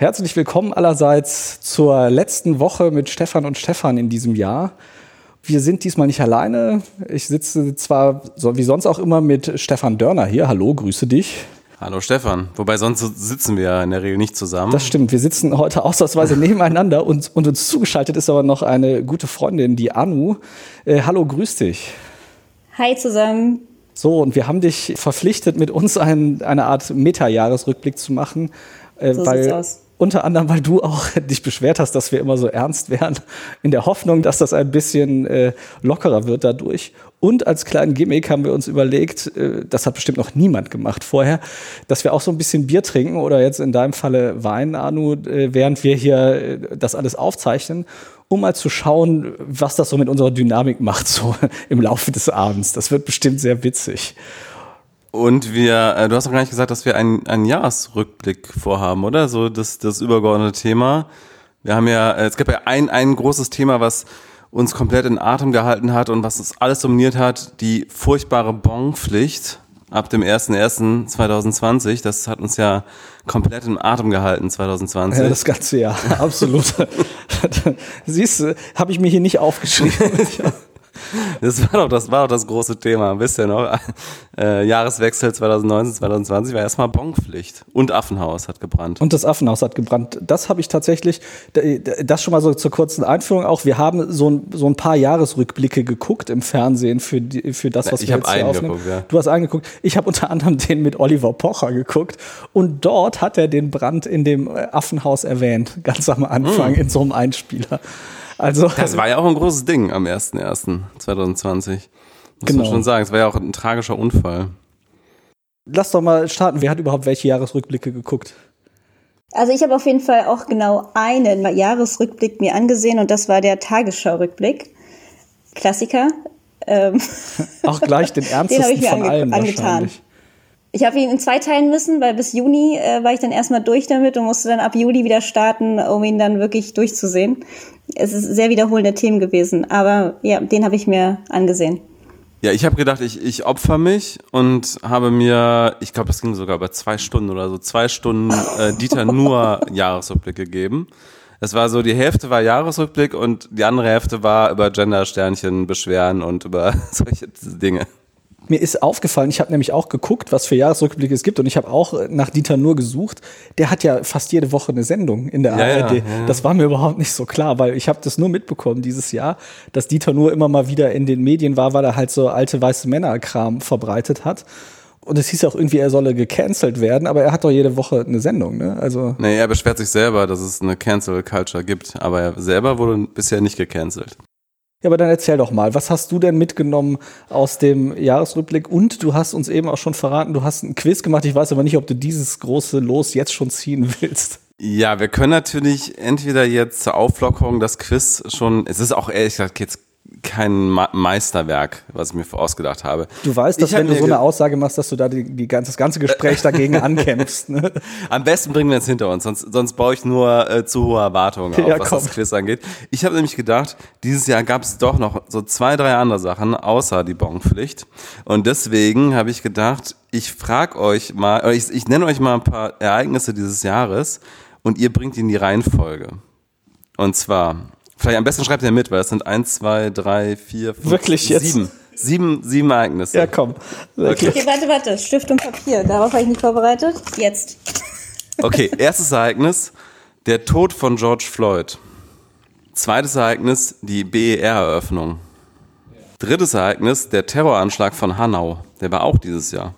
Herzlich willkommen allerseits zur letzten Woche mit Stefan und Stefan in diesem Jahr. Wir sind diesmal nicht alleine. Ich sitze zwar so wie sonst auch immer mit Stefan Dörner hier. Hallo, grüße dich. Hallo Stefan. Wobei sonst sitzen wir ja in der Regel nicht zusammen. Das stimmt. Wir sitzen heute ausnahmsweise nebeneinander und, und uns zugeschaltet ist aber noch eine gute Freundin, die Anu. Äh, hallo, grüß dich. Hi zusammen. So, und wir haben dich verpflichtet, mit uns ein, eine Art Meta-Jahresrückblick zu machen. Äh, so weil, sieht's aus unter anderem, weil du auch dich beschwert hast, dass wir immer so ernst wären, in der Hoffnung, dass das ein bisschen äh, lockerer wird dadurch. Und als kleinen Gimmick haben wir uns überlegt, äh, das hat bestimmt noch niemand gemacht vorher, dass wir auch so ein bisschen Bier trinken oder jetzt in deinem Falle Wein, Anu, äh, während wir hier äh, das alles aufzeichnen, um mal zu schauen, was das so mit unserer Dynamik macht, so im Laufe des Abends. Das wird bestimmt sehr witzig. Und wir, äh, du hast noch gar nicht gesagt, dass wir einen, einen Jahresrückblick vorhaben, oder? So das, das übergeordnete Thema. Wir haben ja, äh, es gibt ja ein, ein großes Thema, was uns komplett in Atem gehalten hat und was uns alles dominiert hat, die furchtbare Bonpflicht ab dem 01.01.2020. Das hat uns ja komplett in Atem gehalten 2020. Ja, das ganze Jahr, absolut. Siehst du, habe ich mir hier nicht aufgeschrieben. Das war doch das, war doch das große Thema, wisst ihr noch? Äh, Jahreswechsel 2019, 2020 war erstmal Bonpflicht. Und Affenhaus hat gebrannt. Und das Affenhaus hat gebrannt. Das habe ich tatsächlich, das schon mal so zur kurzen Einführung auch. Wir haben so ein, so ein paar Jahresrückblicke geguckt im Fernsehen für, die, für das, was ich wir jetzt hier aufnehmen. Geguckt, ja. Du hast angeguckt. Ich habe unter anderem den mit Oliver Pocher geguckt. Und dort hat er den Brand in dem Affenhaus erwähnt, ganz am Anfang, mm. in so einem Einspieler. Also, das war ja auch ein großes Ding am 01.01.2020. Muss genau. man schon sagen. Es war ja auch ein tragischer Unfall. Lass doch mal starten. Wer hat überhaupt welche Jahresrückblicke geguckt? Also ich habe auf jeden Fall auch genau einen Jahresrückblick mir angesehen und das war der Tagesschau-Rückblick. Klassiker. Ähm, auch gleich den ernstesten den ich mir von allen angetan. Ich habe ihn in zwei teilen müssen, weil bis Juni äh, war ich dann erstmal durch damit und musste dann ab Juli wieder starten, um ihn dann wirklich durchzusehen. Es ist sehr wiederholende Themen gewesen, aber ja, den habe ich mir angesehen. Ja, ich habe gedacht, ich, ich opfer mich und habe mir, ich glaube, das ging sogar über zwei Stunden oder so, zwei Stunden äh, Dieter nur Jahresrückblick gegeben. Es war so, die Hälfte war Jahresrückblick und die andere Hälfte war über Gender-Sternchen beschweren und über solche Dinge. Mir ist aufgefallen, ich habe nämlich auch geguckt, was für Jahresrückblicke es gibt und ich habe auch nach Dieter Nur gesucht. Der hat ja fast jede Woche eine Sendung in der ja, ARD. Ja, ja. Das war mir überhaupt nicht so klar, weil ich habe das nur mitbekommen dieses Jahr, dass Dieter Nur immer mal wieder in den Medien war, weil er halt so alte weiße Männerkram verbreitet hat. Und es hieß auch irgendwie, er solle gecancelt werden, aber er hat doch jede Woche eine Sendung, ne? Also. Nee, er beschwert sich selber, dass es eine Cancel Culture gibt, aber er selber wurde bisher nicht gecancelt. Ja, aber dann erzähl doch mal, was hast du denn mitgenommen aus dem Jahresrückblick? Und du hast uns eben auch schon verraten, du hast ein Quiz gemacht. Ich weiß aber nicht, ob du dieses große Los jetzt schon ziehen willst. Ja, wir können natürlich entweder jetzt zur Auflockerung das Quiz schon, es ist auch ehrlich gesagt jetzt kein Meisterwerk, was ich mir ausgedacht habe. Du weißt, dass wenn du so eine Aussage machst, dass du da die, die ganze, das ganze Gespräch dagegen ankämpfst. Ne? Am besten bringen wir es hinter uns, sonst, sonst baue ich nur äh, zu hohe Erwartungen auf, ja, was das Quiz angeht. Ich habe nämlich gedacht, dieses Jahr gab es doch noch so zwei, drei andere Sachen, außer die Bonpflicht. Und deswegen habe ich gedacht, ich frage euch mal, ich, ich nenne euch mal ein paar Ereignisse dieses Jahres und ihr bringt die in die Reihenfolge. Und zwar Vielleicht am besten schreibt ihr mit, weil es sind eins, zwei, drei, vier, fünf, Wirklich jetzt? sieben. Sieben, sieben Ereignisse. Ja, komm. Okay. okay, warte, warte. Stift und Papier. Darauf habe ich nicht vorbereitet. Jetzt. Okay, erstes Ereignis. Der Tod von George Floyd. Zweites Ereignis, die BER-Eröffnung. Drittes Ereignis, der Terroranschlag von Hanau. Der war auch dieses Jahr.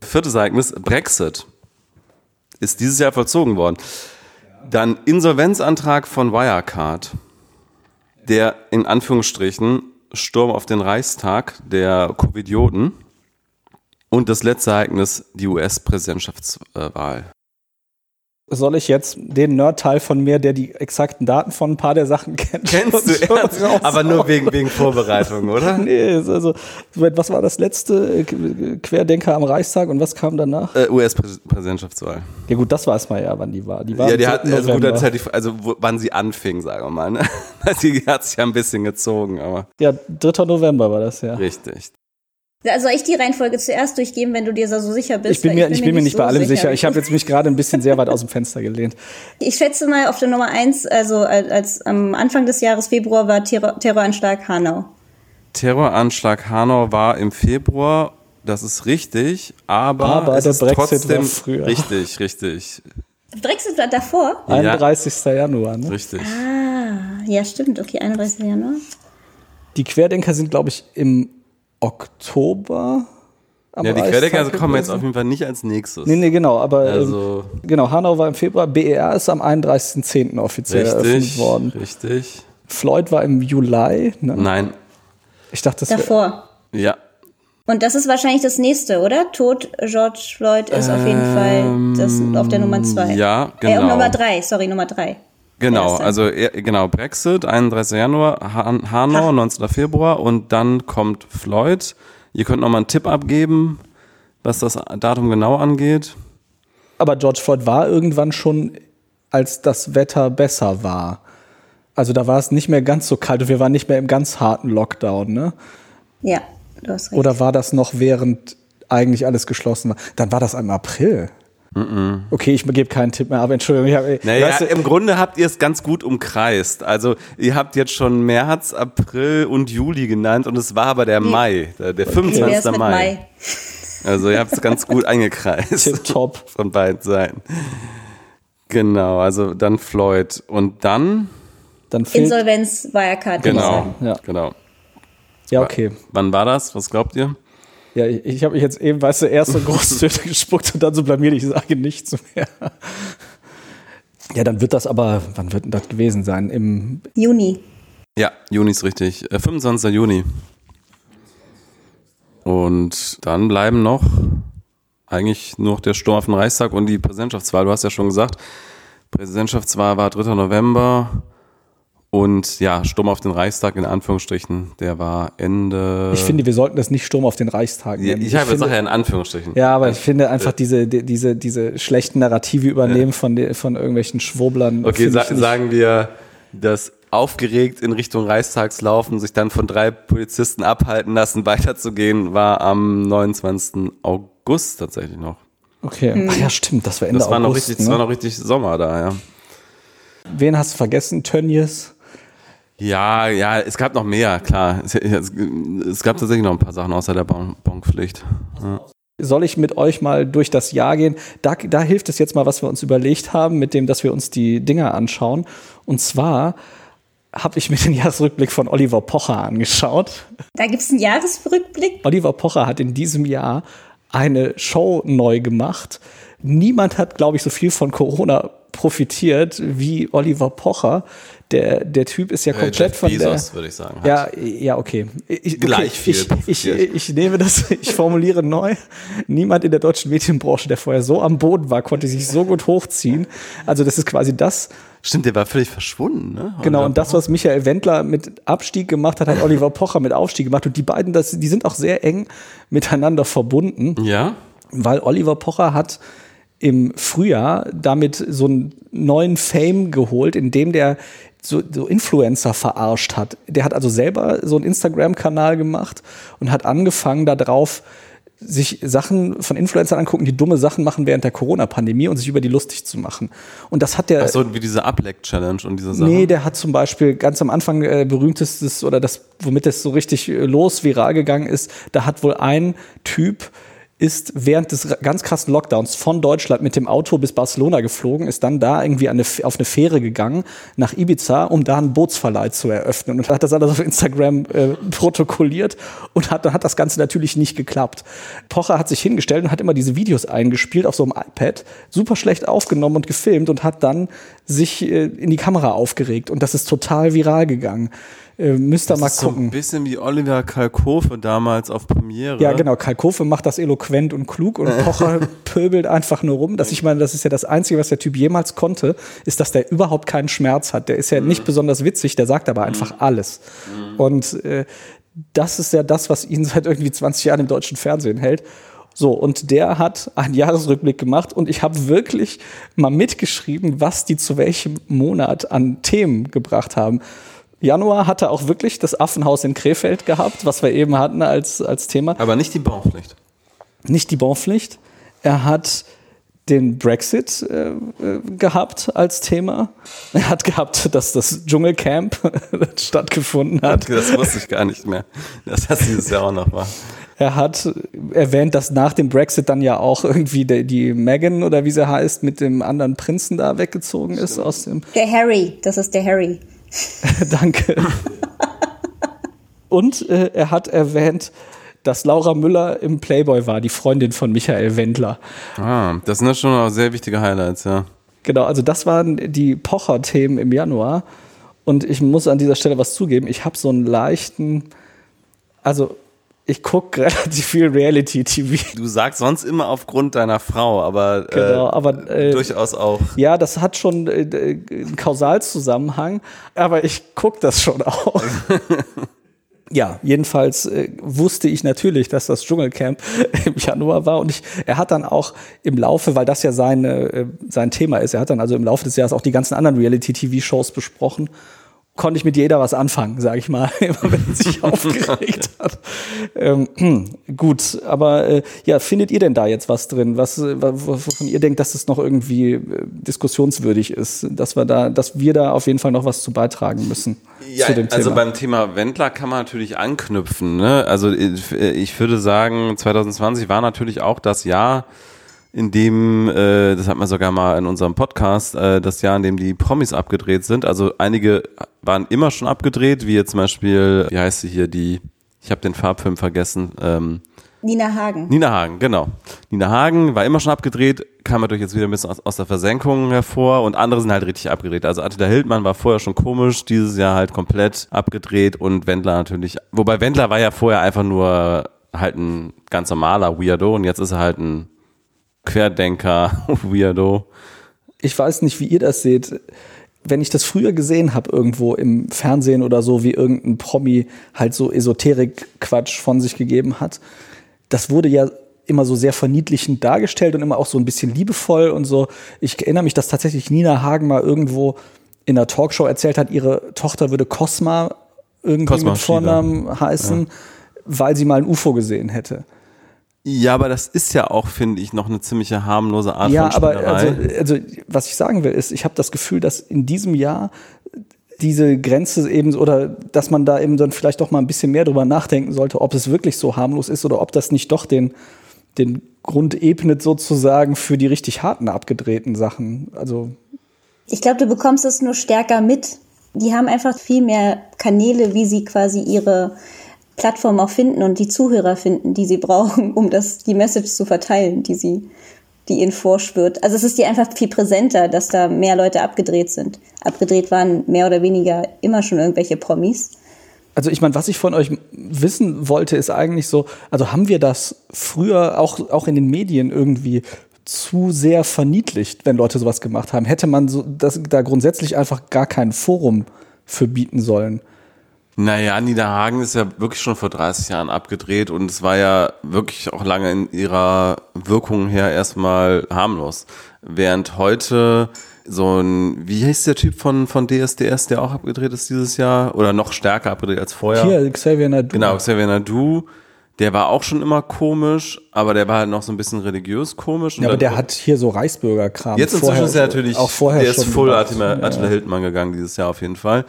Viertes Ereignis, Brexit. Ist dieses Jahr vollzogen worden. Dann Insolvenzantrag von Wirecard, der in Anführungsstrichen Sturm auf den Reichstag der Covidioten und das letzte Ereignis, die US-Präsidentschaftswahl. Soll ich jetzt den Nerd-Teil von mir, der die exakten Daten von ein paar der Sachen kennt? Kennst du ernst? Aber nur wegen, wegen Vorbereitung, oder? nee, also, was war das letzte? Querdenker am Reichstag und was kam danach? Äh, US-Präsidentschaftswahl. Ja gut, das weiß man ja, wann die war. Die war ja, die hat, also gut, das halt also wann sie anfing, sagen wir mal. Ne? die hat sich ja ein bisschen gezogen, aber. Ja, 3. November war das ja. Richtig. Soll ich die Reihenfolge zuerst durchgeben, wenn du dir so sicher bist? Ich bin mir, ich bin mir nicht, so bei allem sicher. sicher. Ich habe jetzt mich gerade ein bisschen sehr weit aus dem Fenster gelehnt. Ich schätze mal auf der Nummer eins, also als, als am Anfang des Jahres Februar war Terror, Terroranschlag Hanau. Terroranschlag Hanau war im Februar, das ist richtig, aber, aber es der ist Brexit trotzdem war früher. richtig, richtig. Brexit war davor? 31. Januar, ne? Richtig. Ah, ja, stimmt. Okay, 31. Januar. Die Querdenker sind, glaube ich, im Oktober. Ja, die Querdenker kommen jetzt auf jeden Fall nicht als nächstes. Nee, nee, genau, aber Also- ähm, genau, Hanau war im Februar, BER ist am 31.10. offiziell eröffnet Richtig, worden. richtig. Floyd war im Juli, ne? Nein, Ich dachte, das wäre Davor. ja. Und das ist wahrscheinlich das nächste, oder? Tod George Floyd ist auf jeden Fall das auf der Nummer zwei. Ähm, ja, Äh, genau. Nummer drei, sorry, Nummer drei. Genau, Erste. also genau, Brexit, 31. Januar, Han Hanau, 19. Februar und dann kommt Floyd. Ihr könnt noch mal einen Tipp abgeben, was das Datum genau angeht. Aber George Floyd war irgendwann schon, als das Wetter besser war. Also da war es nicht mehr ganz so kalt und wir waren nicht mehr im ganz harten Lockdown, ne? Ja, du hast recht. Oder war das noch während eigentlich alles geschlossen war? Dann war das im April. Okay, ich gebe keinen Tipp mehr, aber Entschuldigung. Ich hab, Naja, weißt du, im Grunde habt ihr es ganz gut umkreist. Also ihr habt jetzt schon März, April und Juli genannt und es war aber der Mai, der, der Wie wär's 25. mit Mai. Mai? Also ihr habt es ganz gut eingekreist. Tipptopp. Von beiden Seiten. Genau, also dann Floyd. Und dann, dann Insolvenz Wirecard. genau, sagen. Ja. genau. ja, okay. Wann war das? Was glaubt ihr? Ja, ich, ich habe mich jetzt eben, weißt du, erst so Großtöne gespuckt und dann so blamiert, ich sage nichts mehr. Ja, dann wird das aber, wann wird denn das gewesen sein? Im, Juni. Ja, Juni ist richtig. Äh, 25. Juni. Und dann bleiben noch eigentlich nur noch der Sturm auf den Reichstag und die Präsidentschaftswahl. Du hast ja schon gesagt, Präsidentschaftswahl war 3. November und ja, Sturm auf den Reichstag in Anführungsstrichen, der war Ende. ich finde, wir sollten das nicht Sturm auf den Reichstag Ja, nennen. ich habe finde- Sache ja in Anführungsstrichen. Ja, aber ich finde einfach diese, die- diese, diese schlechten Narrative übernehmen von, de, von irgendwelchen Schwurblern. Okay, sa ich nicht- sagen wir, dass aufgeregt in Richtung Reichstags laufen, sich dann von drei Polizisten abhalten lassen, weiterzugehen, war am 29. August tatsächlich noch. Okay. Ach ja, stimmt, das war Ende Das war noch August. richtig, das ne? war noch richtig Sommer da, ja. Wen hast du vergessen? Tönnies? Ja, ja, es gab noch mehr, klar. Es, es, es gab tatsächlich noch ein paar Sachen außer der Bon- Bonpflicht. Ja. Soll ich mit euch mal durch das Jahr gehen? Da, da hilft es jetzt mal, was wir uns überlegt haben, mit dem, dass wir uns die Dinger anschauen. Und zwar habe ich mir den Jahresrückblick von Oliver Pocher angeschaut. Da gibt's einen Jahresrückblick. Oliver Pocher hat in diesem Jahr eine Show neu gemacht. Niemand hat, glaube ich, so viel von Corona profitiert wie Oliver Pocher. Der, der Typ ist ja komplett Äh, von der. Bezos, würde ich sagen. Ja, ja, okay. Ich, okay. Gleich viel Ich, ich, profitiert. ich nehme das, ich formuliere neu. Niemand in der deutschen Medienbranche, der vorher so am Boden war, konnte sich so gut hochziehen. Also das ist quasi das, Stimmt, der war völlig verschwunden, ne? genau, und das, was Michael Wendler mit Abstieg gemacht hat, hat Oliver Pocher mit Aufstieg gemacht. Und die beiden, das, die sind auch sehr eng miteinander verbunden Ja? weil Oliver Pocher hat im Frühjahr damit so einen neuen Fame geholt, indem der so, so Influencer verarscht hat. Der hat also selber so einen Instagram-Kanal gemacht und hat angefangen darauf, sich Sachen von Influencern angucken, die dumme Sachen machen während der Corona-Pandemie und sich über die lustig zu machen. Und das hat der. Ach so, wie diese Ableck-Challenge und diese Sachen. Nee, der hat zum Beispiel ganz am Anfang äh, berühmtestes oder das, womit das so richtig äh, los viral gegangen ist, da hat wohl ein Typ ist während des ganz krassen Lockdowns von Deutschland mit dem Auto bis Barcelona geflogen, ist dann da irgendwie eine, auf eine Fähre gegangen nach Ibiza, um da einen Bootsverleih zu eröffnen und hat das alles auf Instagram äh, protokolliert und hat, dann hat das Ganze natürlich nicht geklappt. Pocher hat sich hingestellt und hat immer diese Videos eingespielt auf so einem iPad, super schlecht aufgenommen und gefilmt und hat dann sich äh, in die Kamera aufgeregt und das ist total viral gegangen. Äh, müsst ihr das mal ist so gucken. ein bisschen wie Oliver Kalkofe damals auf Premiere. Ja, genau. Karl Kofe macht das eloquent und klug und Pocher pöbelt einfach nur rum. Dass ich meine, das ist ja das Einzige, was der Typ jemals konnte, ist, dass der überhaupt keinen Schmerz hat. Der ist ja nicht besonders witzig, der sagt aber einfach alles. Und äh, das ist ja das, was ihn seit irgendwie 20 Jahren im deutschen Fernsehen hält. So, und der hat einen Jahresrückblick gemacht und ich habe wirklich mal mitgeschrieben, was die zu welchem Monat an Themen gebracht haben. Januar hat er auch wirklich das Affenhaus in Krefeld gehabt, was wir eben hatten als, als Thema. Aber nicht die Bonpflicht. Nicht die Bonpflicht. Er hat den Brexit äh, gehabt als Thema. Er hat gehabt, dass das Dschungelcamp stattgefunden hat. Das wusste ich gar nicht mehr, dass das dieses Jahr auch noch war. Er hat erwähnt, dass nach dem Brexit dann ja auch irgendwie die, die Meghan oder wie sie heißt mit dem anderen Prinzen da weggezogen ist aus dem. Der Harry, das ist der Harry. Danke. Und äh, er hat erwähnt, dass Laura Müller im Playboy war, die Freundin von Michael Wendler. Ah, das sind ja schon auch sehr wichtige Highlights, ja. Genau, also das waren die Pocher-Themen im Januar. Und ich muss an dieser Stelle was zugeben, ich habe so einen leichten, also ich gucke relativ viel Reality-TV. Du sagst sonst immer aufgrund deiner Frau, aber, genau, aber äh, durchaus auch. Ja, das hat schon äh, einen Kausalzusammenhang, aber ich gucke das schon auch. ja, jedenfalls äh, wusste ich natürlich, dass das Dschungelcamp im Januar war und ich, er hat dann auch im Laufe, weil das ja seine, äh, sein Thema ist, er hat dann also im Laufe des Jahres auch die ganzen anderen Reality-TV-Shows besprochen konnte ich mit jeder was anfangen, sage ich mal, immer wenn sie sich aufgeregt hat. Ähm, gut, aber äh, ja, findet ihr denn da jetzt was drin, was äh, wovon ihr denkt, dass es noch irgendwie äh, diskussionswürdig ist, dass wir da, dass wir da auf jeden Fall noch was zu beitragen müssen? Ja, zu dem also beim Thema Wendler kann man natürlich anknüpfen. Ne? Also ich, ich würde sagen, 2020 war natürlich auch das Jahr, in dem, äh, das hat man sogar mal in unserem Podcast, äh, das Jahr, in dem die Promis abgedreht sind. Also einige waren immer schon abgedreht, wie jetzt zum Beispiel, wie heißt sie hier, die, ich habe den Farbfilm vergessen. Ähm, Nina Hagen. Nina Hagen, genau. Nina Hagen war immer schon abgedreht, kam natürlich jetzt wieder ein bisschen aus, aus der Versenkung hervor und andere sind halt richtig abgedreht. Also Attila Hildmann war vorher schon komisch, dieses Jahr halt komplett abgedreht und Wendler natürlich. Wobei Wendler war ja vorher einfach nur halt ein ganz normaler Weirdo und jetzt ist er halt ein Querdenker, Weirdo. Ich weiß nicht, wie ihr das seht. Wenn ich das früher gesehen habe, irgendwo im Fernsehen oder so, wie irgendein Promi halt so Esoterik-Quatsch von sich gegeben hat, das wurde ja immer so sehr verniedlichend dargestellt und immer auch so ein bisschen liebevoll und so. Ich erinnere mich, dass tatsächlich Nina Hagen mal irgendwo in einer Talkshow erzählt hat, ihre Tochter würde Cosma irgendwie Cosma mit Vornamen heißen, ja. weil sie mal ein UFO gesehen hätte. Ja, aber das ist ja auch, finde ich, noch eine ziemliche harmlose Art ja, von Spinnerei. Ja, aber also, also was ich sagen will, ist, ich habe das Gefühl, dass in diesem Jahr diese Grenze eben oder dass man da eben dann vielleicht doch mal ein bisschen mehr drüber nachdenken sollte, ob es wirklich so harmlos ist oder ob das nicht doch den den Grund ebnet sozusagen für die richtig harten abgedrehten Sachen. Also ich glaube, du bekommst es nur stärker mit. Die haben einfach viel mehr Kanäle, wie sie quasi ihre Plattform auch finden und die Zuhörer finden, die sie brauchen, um das, die Message zu verteilen, die sie, die ihnen vorschwirrt. Also es ist dir einfach viel präsenter, dass da mehr Leute abgedreht sind. Abgedreht waren mehr oder weniger immer schon irgendwelche Promis. Also ich meine, was ich von euch wissen wollte, ist eigentlich so, also haben wir das früher auch, auch in den Medien irgendwie zu sehr verniedlicht, wenn Leute sowas gemacht haben? Hätte man so, das, da grundsätzlich einfach gar kein Forum für bieten sollen? Naja, Niederhagen ist ja wirklich schon vor 30 Jahren abgedreht und es war ja wirklich auch lange in ihrer Wirkung her erstmal harmlos. Während heute so ein, wie heißt der Typ von, von DSDS, der auch abgedreht ist dieses Jahr? Oder noch stärker abgedreht als vorher? Hier, Xavier Nadu. Genau, Xavier Nadu der war auch schon immer komisch, aber der war halt noch so ein bisschen religiös komisch. Ja, aber der hat hier so Reichsbürgerkram. Jetzt inzwischen ist er natürlich, auch vorher der ist voll Attila, Attila ja. Hildmann gegangen dieses Jahr auf jeden Fall.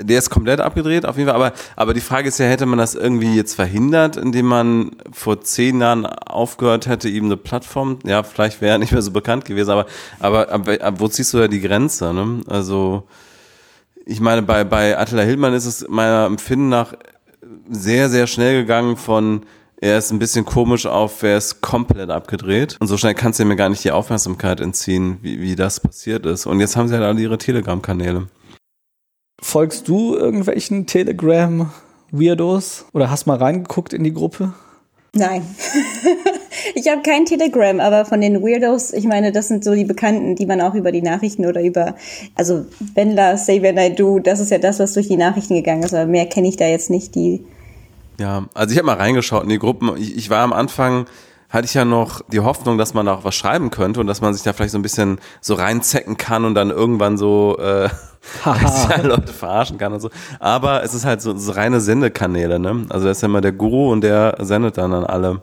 Der ist komplett abgedreht auf jeden Fall, aber, aber die Frage ist ja, hätte man das irgendwie jetzt verhindert, indem man vor zehn Jahren aufgehört hätte, ihm eine Plattform, ja, vielleicht wäre er nicht mehr so bekannt gewesen, aber, aber, aber, aber wo ziehst du da die Grenze, ne? Also, ich meine, bei, bei Attila Hildmann ist es meiner Empfinden nach sehr, sehr schnell gegangen von er ist ein bisschen komisch auf, er ist komplett abgedreht. Und so schnell kannst du mir gar nicht die Aufmerksamkeit entziehen, wie, wie das passiert ist. Und jetzt haben sie halt alle ihre Telegram-Kanäle. Folgst du irgendwelchen Telegram-Weirdos? Oder hast mal reingeguckt in die Gruppe? Nein. ich habe kein Telegram, aber von den Weirdos, ich meine, das sind so die Bekannten, die man auch über die Nachrichten oder über, also Wendler, Say When I Do, das ist ja das, was durch die Nachrichten gegangen ist, aber mehr kenne ich da jetzt nicht, die. Ja, also ich habe mal reingeschaut in die Gruppen. Ich, ich war am Anfang, hatte ich ja noch die Hoffnung, dass man da auch was schreiben könnte und dass man sich da vielleicht so ein bisschen so reinzecken kann und dann irgendwann so äh, Leute verarschen kann und so. Aber es ist halt so, so reine Sendekanäle, ne? Also da ist ja immer der Guru und der sendet dann an alle.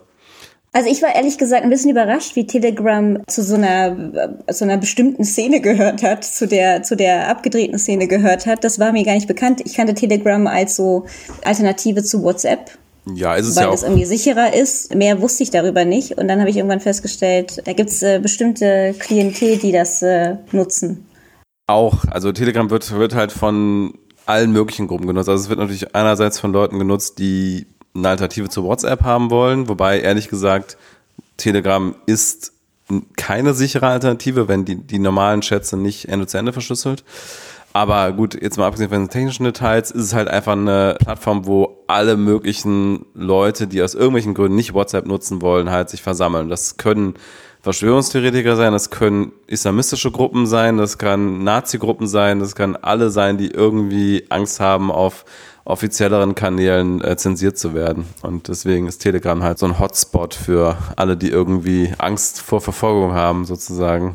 Also ich war ehrlich gesagt ein bisschen überrascht, wie Telegram zu so einer, zu einer bestimmten Szene gehört hat, zu der, zu der abgedrehten Szene gehört hat. Das war mir gar nicht bekannt. Ich kannte Telegram als so Alternative zu WhatsApp. Ja, ist es weil ja auch. es irgendwie sicherer ist. Mehr wusste ich darüber nicht. Und dann habe ich irgendwann festgestellt, da gibt's äh, bestimmte Klientel, die das äh, nutzen. Auch, also Telegram wird, wird halt von allen möglichen Gruppen genutzt. Also es wird natürlich einerseits von Leuten genutzt, die eine Alternative zu WhatsApp haben wollen, wobei ehrlich gesagt Telegram ist keine sichere Alternative, wenn die, die normalen Chats nicht Ende zu Ende verschlüsselt. Aber gut, jetzt mal abgesehen von den technischen Details, ist es halt einfach eine Plattform, wo alle möglichen Leute, die aus irgendwelchen Gründen nicht WhatsApp nutzen wollen, halt sich versammeln. Das können Verschwörungstheoretiker sein, das können islamistische Gruppen sein, das kann Nazi-Gruppen sein, das kann alle sein, die irgendwie Angst haben, auf offizielleren Kanälen äh, zensiert zu werden. Und deswegen ist Telegram halt so ein Hotspot für alle, die irgendwie Angst vor Verfolgung haben, sozusagen.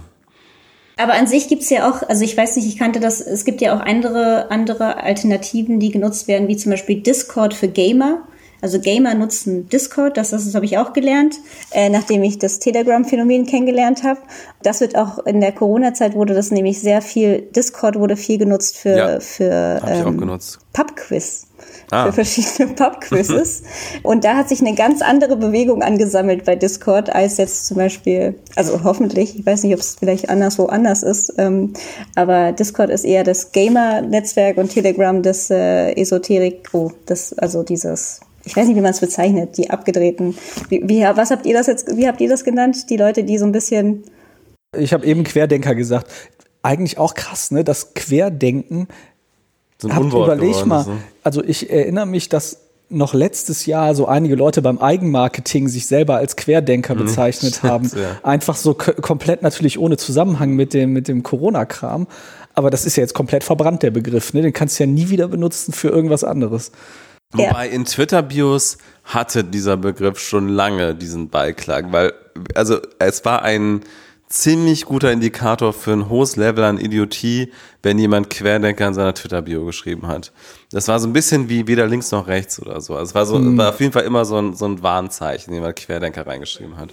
Aber an sich gibt's ja auch, also ich weiß nicht, ich kannte das, es gibt ja auch andere, andere Alternativen, die genutzt werden, wie zum Beispiel Discord für Gamer. Also Gamer nutzen Discord, das, das habe ich auch gelernt, äh, nachdem ich das Telegram-Phänomen kennengelernt habe. Das wird auch in der Corona-Zeit wurde das nämlich sehr viel, Discord wurde viel genutzt für, Ja, für ähm. Pub-Quiz. Ah. Für verschiedene Pub-Quizzes. Und da hat sich eine ganz andere Bewegung angesammelt bei Discord als jetzt zum Beispiel, also hoffentlich, ich weiß nicht, ob es vielleicht anderswo anders ist, ähm, aber Discord ist eher das Gamer-Netzwerk und Telegram das äh, Esoterik, oh, das, also dieses, ich weiß nicht, wie man es bezeichnet, die abgedrehten. Wie, wie, was habt ihr das jetzt, wie habt ihr das genannt? Die Leute, die so ein bisschen, Ich habe eben Querdenker gesagt. Eigentlich auch krass, ne? Das Querdenken So ein Unwort überleg geworden mal, ist, ne? also ich erinnere mich, dass noch letztes Jahr so einige Leute beim Eigenmarketing sich selber als Querdenker bezeichnet haben. Mhm. ja. Einfach so komplett natürlich ohne Zusammenhang mit dem, mit dem Corona-Kram. Aber das ist ja jetzt komplett verbrannt, der Begriff. Ne? Den kannst du ja nie wieder benutzen für irgendwas anderes. Ja. Wobei in Twitter-Bios hatte dieser Begriff schon lange diesen Beiklang, weil, also es war ein ziemlich guter Indikator für ein hohes Level an Idiotie, wenn jemand Querdenker in seiner Twitter-Bio geschrieben hat. Das war so ein bisschen wie weder links noch rechts oder so. Also es war so, war auf jeden Fall immer so ein, so ein Warnzeichen, wenn jemand Querdenker reingeschrieben hat.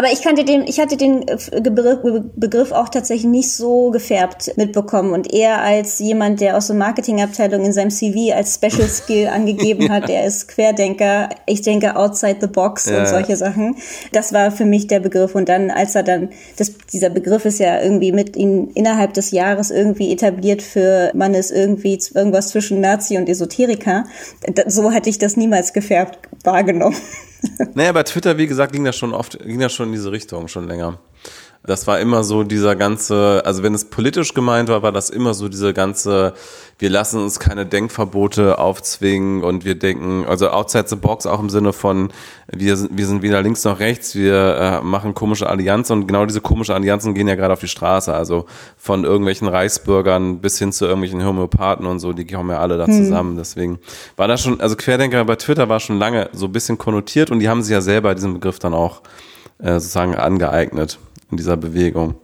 Aber ich kannte den, ich hatte den äh, Begriff, auch tatsächlich nicht so gefärbt mitbekommen und eher als jemand, der aus der Marketingabteilung in seinem CV als Special Skill angegeben hat, der ist Querdenker, ich denke outside the box Ja. und solche Sachen. Das war für mich der Begriff und dann, als er dann, das, dieser Begriff ist ja irgendwie mit ihm innerhalb des Jahres irgendwie etabliert für, man ist irgendwie irgendwas zwischen Nazi und Esoteriker. So hätte ich das niemals gefärbt wahrgenommen. Naja, bei Twitter, wie gesagt, ging das schon oft, ging das schon in diese Richtung, schon länger. Das war immer so dieser ganze, also wenn es politisch gemeint war, war das immer so diese ganze, wir lassen uns keine Denkverbote aufzwingen und wir denken, also outside the box auch im Sinne von, wir sind, wir sind weder links noch rechts, wir äh, machen komische Allianzen und genau diese komischen Allianzen gehen ja gerade auf die Straße, also von irgendwelchen Reichsbürgern bis hin zu irgendwelchen Homöopathen und so, die kommen ja alle da zusammen, deswegen war das schon, also Querdenker bei Twitter war schon lange so ein bisschen konnotiert und die haben sich ja selber diesen Begriff dann auch äh, sozusagen angeeignet in dieser Bewegung.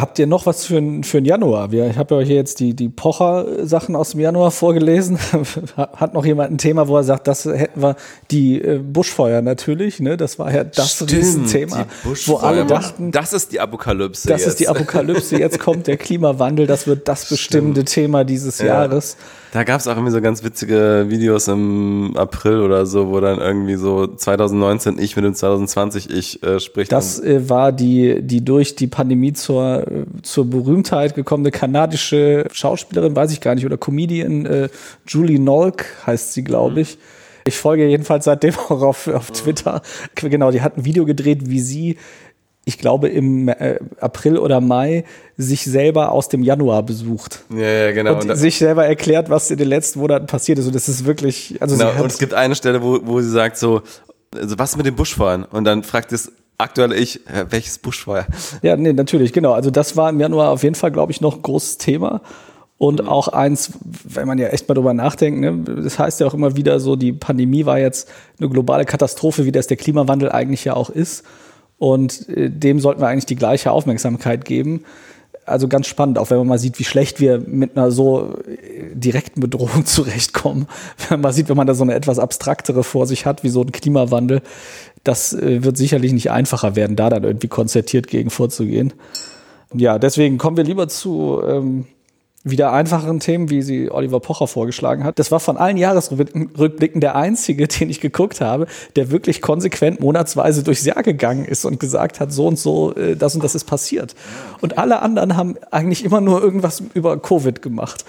Habt ihr noch was für, ein- für den Januar? Wir, ich habe ja hier jetzt die, die Pocher-Sachen aus dem Januar vorgelesen. Hat noch jemand ein Thema, wo er sagt, das hätten wir, die äh, Buschfeuer natürlich, ne? Das war ja das Riesenthema, wo alle dachten, das ist die Apokalypse. das jetzt. ist die Apokalypse, jetzt kommt der Klimawandel, das wird das bestimmende Thema dieses Jahres. Da gab es auch irgendwie so ganz witzige Videos im April oder so, wo dann irgendwie so 2019 ich mit dem 2020 ich äh, spricht. Das äh, war die, die durch die Pandemie zur, äh, zur Berühmtheit gekommene kanadische Schauspielerin, weiß ich gar nicht, oder Comedian, äh, Julie Nolk heißt sie, glaube ich. Ich folge jedenfalls seitdem auch auf, auf Twitter. Genau, die hat ein Video gedreht, wie sie, ich glaube, im äh, April oder Mai sich selber aus dem Januar besucht. ja, ja, genau. Und Und, sich selber erklärt, was in den letzten Monaten passiert ist. Und das ist wirklich, also genau, und es gibt eine Stelle, wo, wo sie sagt so, also was mit dem Buschfeuern? Und dann fragt das aktuelle Ich, welches Buschfeuer? Ja, nee, natürlich, genau. Also das war im Januar auf jeden Fall, glaube ich, noch ein großes Thema. Und auch eins, wenn man ja echt mal drüber nachdenkt, ne, das heißt ja auch immer wieder so, die Pandemie war jetzt eine globale Katastrophe, wie das der Klimawandel eigentlich ja auch ist. Und äh, dem sollten wir eigentlich die gleiche Aufmerksamkeit geben. also ganz spannend, auch wenn man mal sieht, wie schlecht wir mit einer so äh, direkten Bedrohung zurechtkommen. Wenn man mal sieht, wenn man da so eine etwas abstraktere vor sich hat, wie so ein Klimawandel, das äh, wird sicherlich nicht einfacher werden, da dann irgendwie konzertiert gegen vorzugehen. Ja, deswegen kommen wir lieber zu ähm, wieder einfacheren Themen, wie sie Oliver Pocher vorgeschlagen hat. Das war von allen Jahresrückblicken der einzige, den ich geguckt habe, der wirklich konsequent monatsweise durchs Jahr gegangen ist und gesagt hat, so und so, äh, das und das ist passiert. Und alle anderen haben eigentlich immer nur irgendwas über Covid gemacht.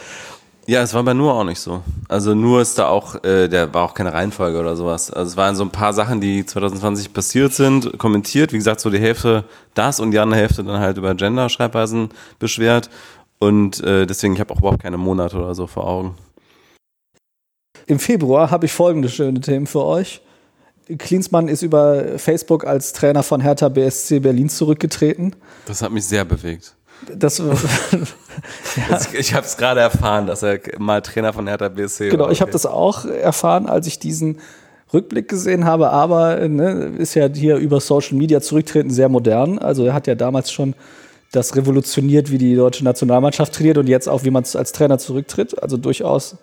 Ja, es war bei Nur auch nicht so. Also Nur ist da auch, äh, der war auch keine Reihenfolge oder sowas. Also es waren so ein paar Sachen, die 2020 passiert sind, kommentiert. Wie gesagt, so die Hälfte das und die andere Hälfte dann halt über Gender-Schreibweisen beschwert. Und äh, deswegen, ich habe auch überhaupt keine Monate oder so vor Augen. Im Februar habe ich folgende schöne Themen für euch. Klinsmann ist über Facebook als Trainer von Hertha BSC Berlin zurückgetreten. Das hat mich sehr bewegt. Das, ja. Ich habe es gerade erfahren, dass er mal Trainer von Hertha BSC Genau, ich habe das auch erfahren, als ich diesen Rückblick gesehen habe, aber ne, ist ja hier über Social Media zurücktreten sehr modern. Also er hat ja damals schon das revolutioniert, wie die deutsche Nationalmannschaft trainiert und jetzt auch, wie man als Trainer zurücktritt. Also durchaus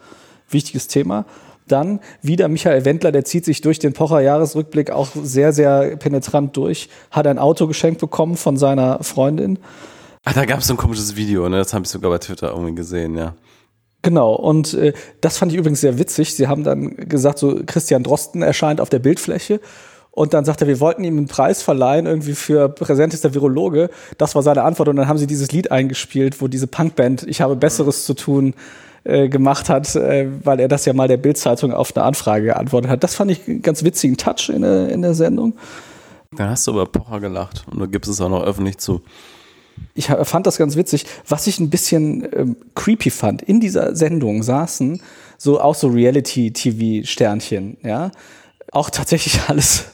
wichtiges Thema. Dann wieder Michael Wendler, der zieht sich durch den Pocher-Jahresrückblick auch sehr, sehr penetrant durch. Hat ein Auto geschenkt bekommen von seiner Freundin. Ach, da gab es so ein komisches Video, ne? Das habe ich sogar bei Twitter irgendwie gesehen, ja. Genau, und äh, das fand ich übrigens sehr witzig. Sie haben dann gesagt, so Christian Drosten erscheint auf der Bildfläche und dann sagt er, wir wollten ihm einen Preis verleihen, irgendwie für präsentester Virologe. Das war seine Antwort. Und dann haben sie dieses Lied eingespielt, wo diese Punkband Ich habe Besseres zu tun äh, gemacht hat, äh, weil er das ja mal der Bildzeitung auf eine Anfrage geantwortet hat. Das fand ich einen ganz witzigen Touch in der, in der Sendung. Dann hast du über Pocher gelacht und du gibst es auch noch öffentlich zu. Ich fand das ganz witzig. Was ich ein bisschen ähm, creepy fand, in dieser Sendung saßen so auch so Reality-TV-Sternchen, ja. Auch tatsächlich alles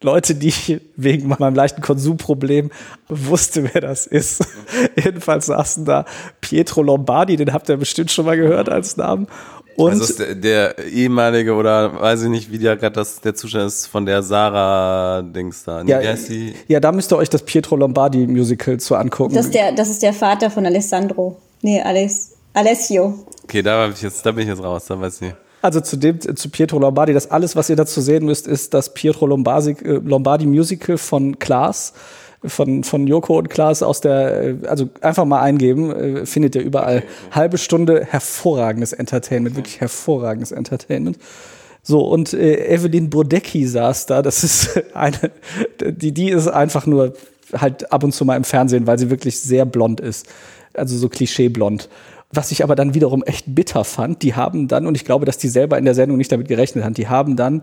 Leute, die ich wegen meinem leichten Konsumproblem wusste, wer das ist. Jedenfalls saßen da Pietro Lombardi, den habt ihr bestimmt schon mal gehört als Namen. Und also der, der, ehemalige oder weiß ich nicht, wie der gerade das der Zustand ist von der Sarah Dings da. Ja, ja, da müsst ihr euch das Pietro Lombardi Musical zu angucken. Das ist der, das ist der Vater von Alessandro. Nee, Aless, Alessio. Okay, da bin ich jetzt, da bin ich jetzt raus, da weiß ich nicht. Also zu dem, zu Pietro Lombardi, das alles, was ihr dazu sehen müsst, ist das Pietro Lombardi, äh, Lombardi Musical von Klaas, von, von Joko und Klaas aus der, äh, also einfach mal eingeben, äh, findet ihr überall. Halbe Stunde hervorragendes Entertainment, wirklich hervorragendes Entertainment. So, und äh, Evelyn Bodecki saß da, das ist eine, die, die ist einfach nur halt ab und zu mal im Fernsehen, weil sie wirklich sehr blond ist. Also so klischeeblond. Was ich aber dann wiederum echt bitter fand, die haben dann, und ich glaube, dass die selber in der Sendung nicht damit gerechnet haben, die haben dann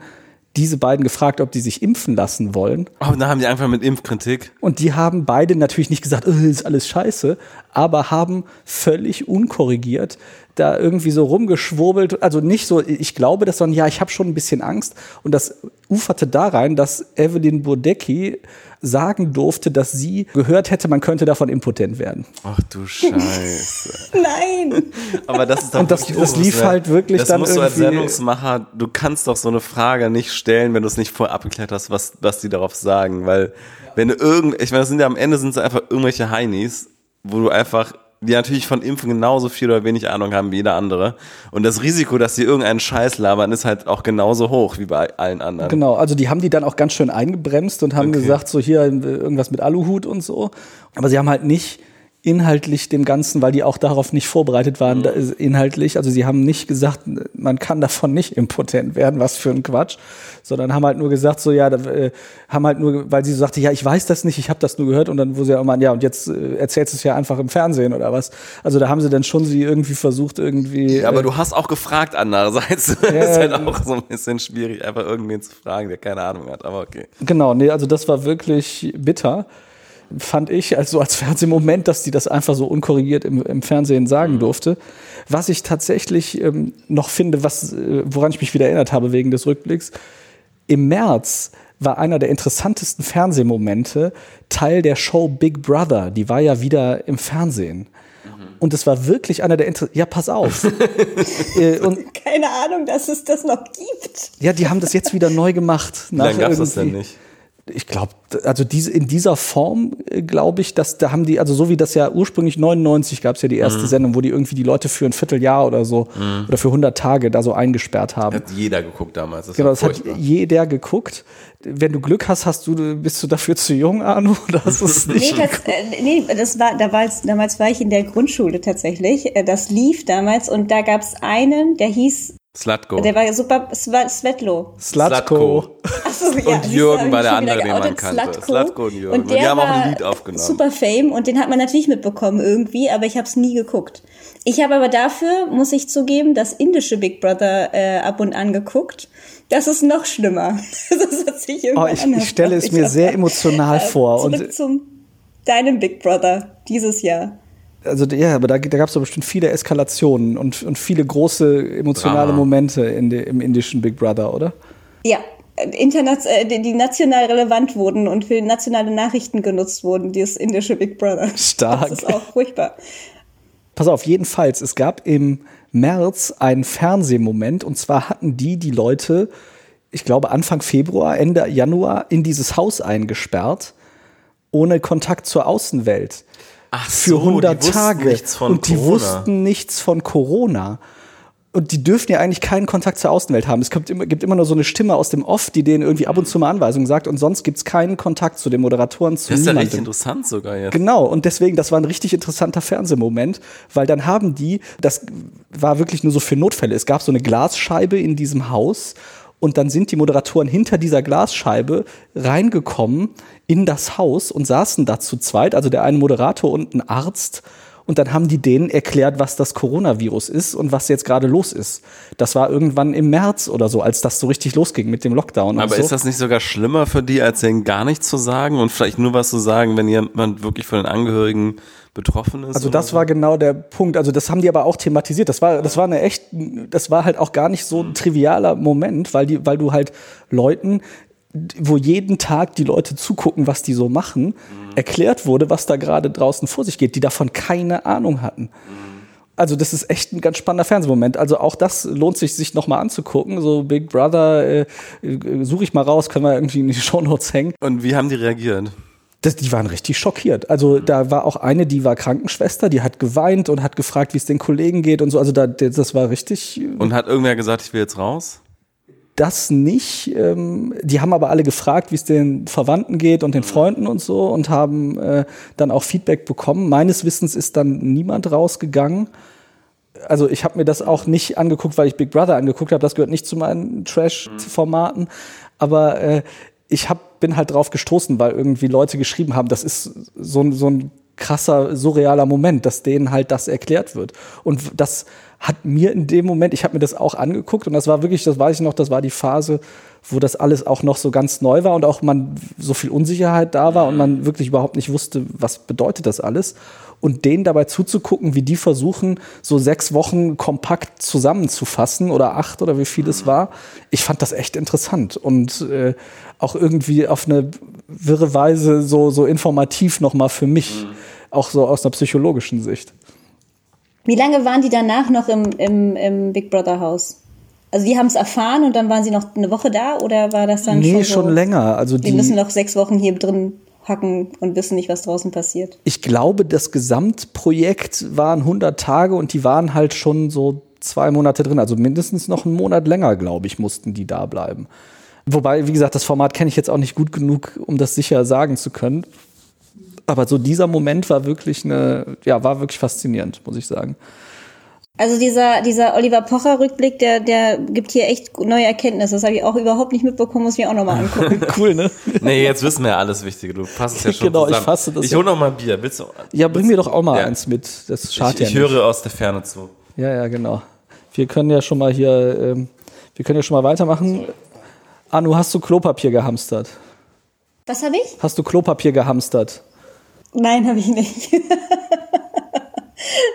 diese beiden gefragt, ob die sich impfen lassen wollen. Oh, und da haben die einfach mit Impfkritik. Und die haben beide natürlich nicht gesagt, oh, ist alles scheiße, aber haben völlig unkorrigiert da irgendwie so rumgeschwurbelt. Also nicht so, ich glaube das, sondern ja, ich habe schon ein bisschen Angst. Und das uferte da rein, dass Evelyn Bodecki sagen durfte, dass sie gehört hätte, man könnte davon impotent werden. Ach du Scheiße. Nein. Aber das ist doch Und das, das lief halt wirklich das dann musst irgendwie. du als Sendungsmacher, du kannst doch so eine Frage nicht stellen, wenn du es nicht vorher abgeklärt hast, was, was die darauf sagen, weil wenn du irgend, ich meine, das sind ja am Ende sind es einfach irgendwelche Heinis, wo du einfach die natürlich von Impfen genauso viel oder wenig Ahnung haben wie jeder andere. Und das Risiko, dass sie irgendeinen Scheiß labern, ist halt auch genauso hoch wie bei allen anderen. Genau, also die haben die dann auch ganz schön eingebremst und haben Okay. gesagt, so hier irgendwas mit Aluhut und so. Aber sie haben halt nicht inhaltlich dem Ganzen, weil die auch darauf nicht vorbereitet waren, ist inhaltlich. Also sie haben nicht gesagt, man kann davon nicht impotent werden, was für ein Quatsch, sondern haben halt nur gesagt, so ja, da, äh, haben halt nur, weil sie so sagte, ja, ich weiß das nicht, ich habe das nur gehört und dann wo sie ja immer, ja, und jetzt äh, erzählst du es ja einfach im Fernsehen oder was. Also da haben sie dann schon sie irgendwie versucht, irgendwie. Ja, aber äh, du hast auch gefragt andererseits. Das ist halt auch so ein bisschen schwierig, einfach irgendwen zu fragen, der keine Ahnung hat, aber okay. Genau, nee, also das war wirklich bitter, fand ich, also als Fernsehmoment, dass die das einfach so unkorrigiert im, im Fernsehen sagen durfte. Was ich tatsächlich ähm, noch finde, was, äh, woran ich mich wieder erinnert habe wegen des Rückblicks, im März war einer der interessantesten Fernsehmomente Teil der Show Big Brother. Die war ja wieder im Fernsehen. Und es war wirklich einer der Inter Ja, pass auf. Äh, und Keine Ahnung, dass es das noch gibt. ja, die haben das jetzt wieder neu gemacht. Wie lange gab's das denn nicht? Ich glaube, also diese, in dieser Form äh, glaube ich, dass da haben die, also so wie das ja ursprünglich 99 gab es ja die erste Mhm. Sendung, wo die irgendwie die Leute für ein Vierteljahr oder so oder für 100 Tage da so eingesperrt haben. Hat jeder geguckt damals. Das Genau, das hat furchtbar. jeder geguckt. Wenn du Glück hast, hast du, bist du dafür zu jung, Arno? Hast du es Nee, nicht? das, äh, nee, das war, da war damals war ich in der Grundschule tatsächlich. Äh, Das lief damals und da gab es einen, der hieß, Slatko. der war super, Sva- Svetlo. Slutko. Ach so, Und siehst du, Jürgen war der andere, den man kannte. Slatko und Jürgen. Und Und der die haben auch ein war Lied aufgenommen. Super Fame und den hat man natürlich mitbekommen irgendwie, aber ich habe es nie geguckt. Ich habe aber dafür, muss ich zugeben, das indische Big Brother äh, ab und an geguckt. Das ist noch schlimmer. Das hat sich Oh, ich, ich stelle es mir sehr emotional vor. Zurück Und zum deinem Big Brother dieses Jahr. Also ja, aber da, da gab es doch bestimmt viele Eskalationen und, und viele große emotionale Drama. Momente in de, im indischen Big Brother, oder? Ja, äh, die, die national relevant wurden und für nationale Nachrichten genutzt wurden, dieses indische Big Brother. Stark. Das ist auch furchtbar. Pass auf, jedenfalls, es gab im März einen Fernsehmoment und zwar hatten die die Leute, ich glaube Anfang Februar, Ende Januar in dieses Haus eingesperrt, ohne Kontakt zur Außenwelt. Ach Für so, 100 die wussten Tage. Und die Corona. wussten nichts von Corona. Und die dürfen ja eigentlich keinen Kontakt zur Außenwelt haben. Es gibt immer, gibt immer nur so eine Stimme aus dem Off, die denen irgendwie ab und zu mal Anweisungen sagt und sonst gibt's keinen Kontakt zu den Moderatoren, zu Das ist ja richtig niemandem. interessant sogar jetzt. Genau, und deswegen, das war ein richtig interessanter Fernsehmoment, weil dann haben die, das war wirklich nur so für Notfälle, es gab so eine Glasscheibe in diesem Haus und dann sind die Moderatoren hinter dieser Glasscheibe reingekommen in das Haus und saßen da zu zweit, also der eine Moderator und ein Arzt. Und dann haben die denen erklärt, was das Coronavirus ist und was jetzt gerade los ist. Das war irgendwann im März oder so, als das so richtig losging mit dem Lockdown. Aber und so. ist das nicht sogar schlimmer für die, als denen gar nichts zu sagen und vielleicht nur was zu sagen, wenn jemand wirklich von den Angehörigen betroffen ist? Also das war genau der Punkt. Also das haben die aber auch thematisiert. Das war, das war eine echt, das war halt auch gar nicht so ein trivialer Moment, weil die, weil du halt Leuten, wo jeden Tag die Leute zugucken, was die so machen, erklärt wurde, was da gerade draußen vor sich geht, die davon keine Ahnung hatten. Also das ist echt ein ganz spannender Fernsehmoment. Also auch das lohnt sich, sich nochmal anzugucken. So Big Brother, äh, äh, suche ich mal raus, können wir irgendwie in die Shownotes hängen. Und wie haben die reagiert? Das, die waren richtig schockiert. Also da war auch eine, die war Krankenschwester, die hat geweint und hat gefragt, wie es den Kollegen geht und so. Also da, das war richtig Und hat irgendwer gesagt, ich will jetzt raus? das nicht. Ähm, die haben aber alle gefragt, wie es den Verwandten geht und den Freunden und so und haben äh, dann auch Feedback bekommen. Meines Wissens ist dann niemand rausgegangen. Also ich habe mir das auch nicht angeguckt, weil ich Big Brother angeguckt habe. Das gehört nicht zu meinen Trash-Formaten. Aber äh, ich hab, bin halt drauf gestoßen, weil irgendwie Leute geschrieben haben, das ist so, ein- so ein krasser, surrealer Moment, dass denen halt das erklärt wird. Und das hat mir in dem Moment, ich habe mir das auch angeguckt und das war wirklich, das weiß ich noch, das war die Phase, wo das alles auch noch so ganz neu war und auch man so viel Unsicherheit da war und man wirklich überhaupt nicht wusste, was bedeutet das alles. Und denen dabei zuzugucken, wie die versuchen, so sechs Wochen kompakt zusammenzufassen oder acht oder wie viel es war, ich fand das echt interessant und äh, auch irgendwie auf eine wirre Weise so, so informativ nochmal für mich, auch so aus einer psychologischen Sicht. Wie lange waren die danach noch im, im, im Big Brother Haus? Also die haben es erfahren und dann waren sie noch eine Woche da oder war das dann nee, schon, schon so, länger. Also Die die, müssen noch sechs Wochen hier drin hacken und wissen nicht, was draußen passiert. ich glaube, das Gesamtprojekt waren 100 Tage und die waren halt schon so zwei Monate drin. Also mindestens noch einen Monat länger, glaube ich, mussten die da bleiben. Wobei, wie gesagt, das Format kenne ich jetzt auch nicht gut genug, um das sicher sagen zu können. Aber so dieser Moment war wirklich eine, ja, war wirklich faszinierend, muss ich sagen. Also dieser, dieser Oliver Pocher-Rückblick, der, der gibt hier echt neue Erkenntnisse. Das habe ich auch überhaupt nicht mitbekommen, muss ich mir auch nochmal angucken. cool, ne? Nee, jetzt wissen wir ja alles Wichtige. Du fasst es ja schon Genau, ich zusammen. fasse das Ich ja. hol noch mal Bier. Willst du? Ja, bring mir doch auch mal Ja. eins mit. Das Ich, schadet ich ja nicht. höre aus der Ferne zu. Ja, ja, genau. Wir können ja schon mal hier, ähm, wir können ja schon mal weitermachen. Anu, hast du Klopapier gehamstert? Was habe ich? Hast du Klopapier gehamstert? Nein, habe ich nicht.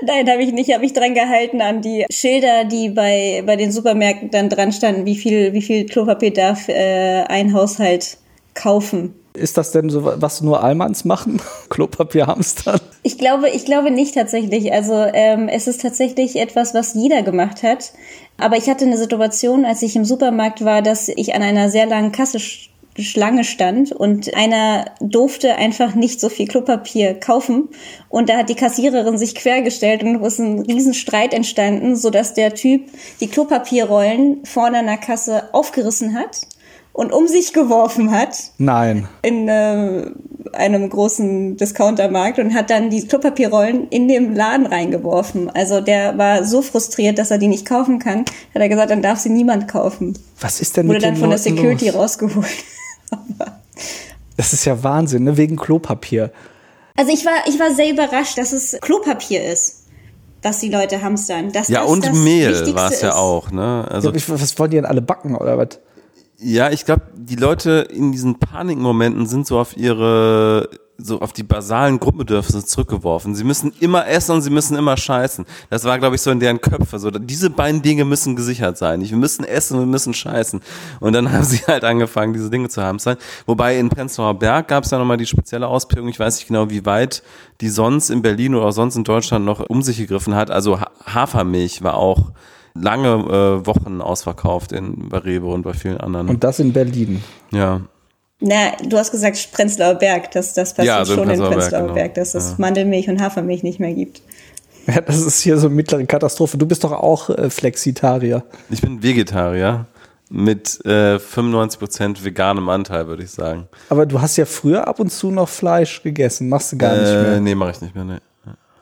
Nein, habe ich nicht. Habe ich dran gehalten an die Schilder, die bei, bei den Supermärkten dann dran standen, wie viel, wie viel Klopapier darf äh, ein Haushalt kaufen. Ist das denn so, was nur Almans machen? Klopapier hamstern? Ich glaube, ich glaube nicht tatsächlich. Also ähm, es ist tatsächlich etwas, was jeder gemacht hat. Aber ich hatte eine Situation, als ich im Supermarkt war, dass ich an einer sehr langen Kasse Schlange stand und einer durfte einfach nicht so viel Klopapier kaufen und da hat die Kassiererin sich quergestellt und es ist ein Riesenstreit entstanden, sodass der Typ die Klopapierrollen vorne an der Kasse aufgerissen hat und um sich geworfen hat. Nein. In äh, einem großen Discountermarkt und hat dann die Klopapierrollen in den Laden reingeworfen. Also der war so frustriert, dass er die nicht kaufen kann, hat er gesagt, dann darf sie niemand kaufen. Was ist denn Wurde mit dann den von der Leuten Security los? rausgeholt. Das ist ja Wahnsinn, ne? wegen Klopapier. Also ich war, ich war sehr überrascht, dass es Klopapier ist, was die Leute hamstern. Dass Ja, das und das Mehl war es ja auch, ne? Also Ja, ich- was wollen die denn alle backen oder was? Ja, ich glaube, die Leute in diesen Panikmomenten sind so auf ihre, so auf die basalen Grundbedürfnisse zurückgeworfen. Sie müssen immer essen und sie müssen immer scheißen. Das war, glaube ich, so in deren Köpfe. So, diese beiden Dinge müssen gesichert sein. Wir müssen essen und wir müssen scheißen. Und dann haben sie halt angefangen, diese Dinge zu hamstern. Wobei in Prenzlauer Berg gab es ja nochmal die spezielle Ausprägung. Ich weiß nicht genau, wie weit die sonst in Berlin oder sonst in Deutschland noch um sich gegriffen hat. Also Ha- Hafermilch war auch lange äh, Wochen ausverkauft in bei Rewe und bei vielen anderen. Und das in Berlin. Ja. Na, du hast gesagt Prenzlauer Berg, dass das passiert Ja, also schon in Prenzlauer Berg, Prenzlauer genau. Berg, dass es Ja. Mandelmilch und Hafermilch nicht mehr gibt. Ja, das ist hier so eine mittlere Katastrophe. Du bist doch auch äh, Flexitarier. Ich bin Vegetarier mit äh, 95% veganem Anteil, würde ich sagen. Aber du hast ja früher ab und zu noch Fleisch gegessen. Machst du gar nicht Äh, mehr. nee, mache ich nicht mehr. Nee.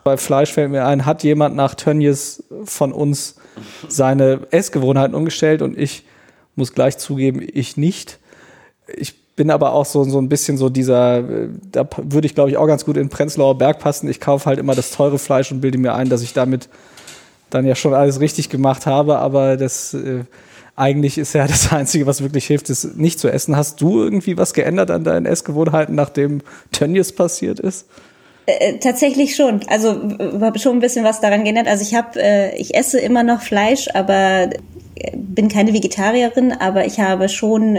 Bei Fleisch fällt mir ein, hat jemand nach Tönnies von uns seine Essgewohnheiten umgestellt und ich muss gleich zugeben, ich nicht. Ich bin aber auch so, so ein bisschen so dieser, äh, da würde ich glaube ich auch ganz gut in Prenzlauer Berg passen. Ich kaufe halt immer das teure Fleisch und bilde mir ein, dass ich damit dann ja schon alles richtig gemacht habe, aber das äh, eigentlich ist ja das Einzige, was wirklich hilft, ist nicht zu essen. Hast du irgendwie was geändert an deinen Essgewohnheiten, nachdem Tönnies passiert ist? Äh, tatsächlich schon. Also schon ein bisschen was daran geändert. Also ich habe, äh, ich esse immer noch Fleisch, aber äh, bin keine Vegetarierin, aber ich habe schon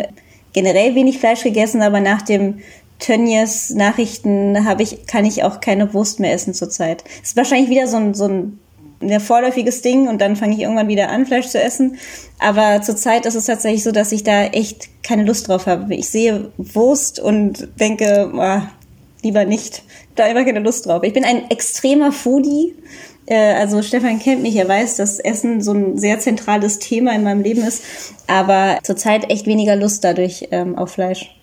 generell wenig Fleisch gegessen, aber nach dem Tönnies Nachrichten habe ich, kann ich auch keine Wurst mehr essen zurzeit. Ist wahrscheinlich wieder so ein, so ein ein vorläufiges Ding und dann fange ich irgendwann wieder an, Fleisch zu essen. Aber zurzeit ist es tatsächlich so, dass ich da echt keine Lust drauf habe. Ich sehe Wurst und denke, ah, lieber nicht. Da einfach keine Lust drauf. Ich bin ein extremer Foodie. Äh, Also Stefan kennt mich, er weiß, dass Essen so ein sehr zentrales Thema in meinem Leben ist. Aber zurzeit echt weniger Lust dadurch ähm, auf Fleisch.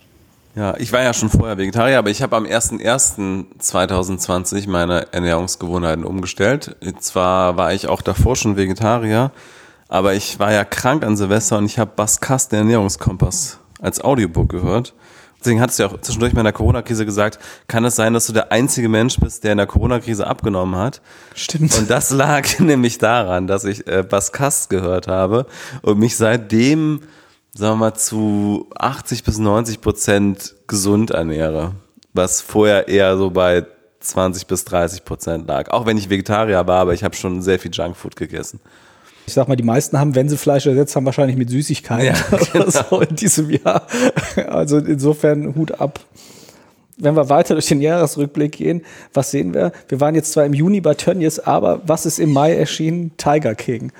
Ja, ich war ja schon vorher Vegetarier, aber ich habe am 01.01.2020 meine Ernährungsgewohnheiten umgestellt. Zwar war ich auch davor schon Vegetarier, aber ich war ja krank an Silvester und ich habe Baskast, den Ernährungskompass, als Audiobook gehört. Deswegen hattest du ja auch zwischendurch in der Corona-Krise gesagt, kann es sein, dass du der einzige Mensch bist, der in der Corona-Krise abgenommen hat? Stimmt. Und das lag nämlich daran, dass ich äh, Baskast gehört habe und mich seitdem, sagen wir mal, zu 80 bis 90 Prozent gesund ernähre. Was vorher eher so bei 20 bis 30 Prozent lag. Auch wenn ich Vegetarier war, aber ich habe schon sehr viel Junkfood gegessen. Ich sag mal, die meisten haben, wenn sie Fleisch ersetzt haben, wahrscheinlich mit Süßigkeiten Ja, oder so in diesem Jahr. Also insofern Hut ab. Wenn wir weiter durch den Jahresrückblick gehen, was sehen wir? Wir waren jetzt zwar im Juni bei Tönnies, aber was ist im Mai erschienen? Tiger King.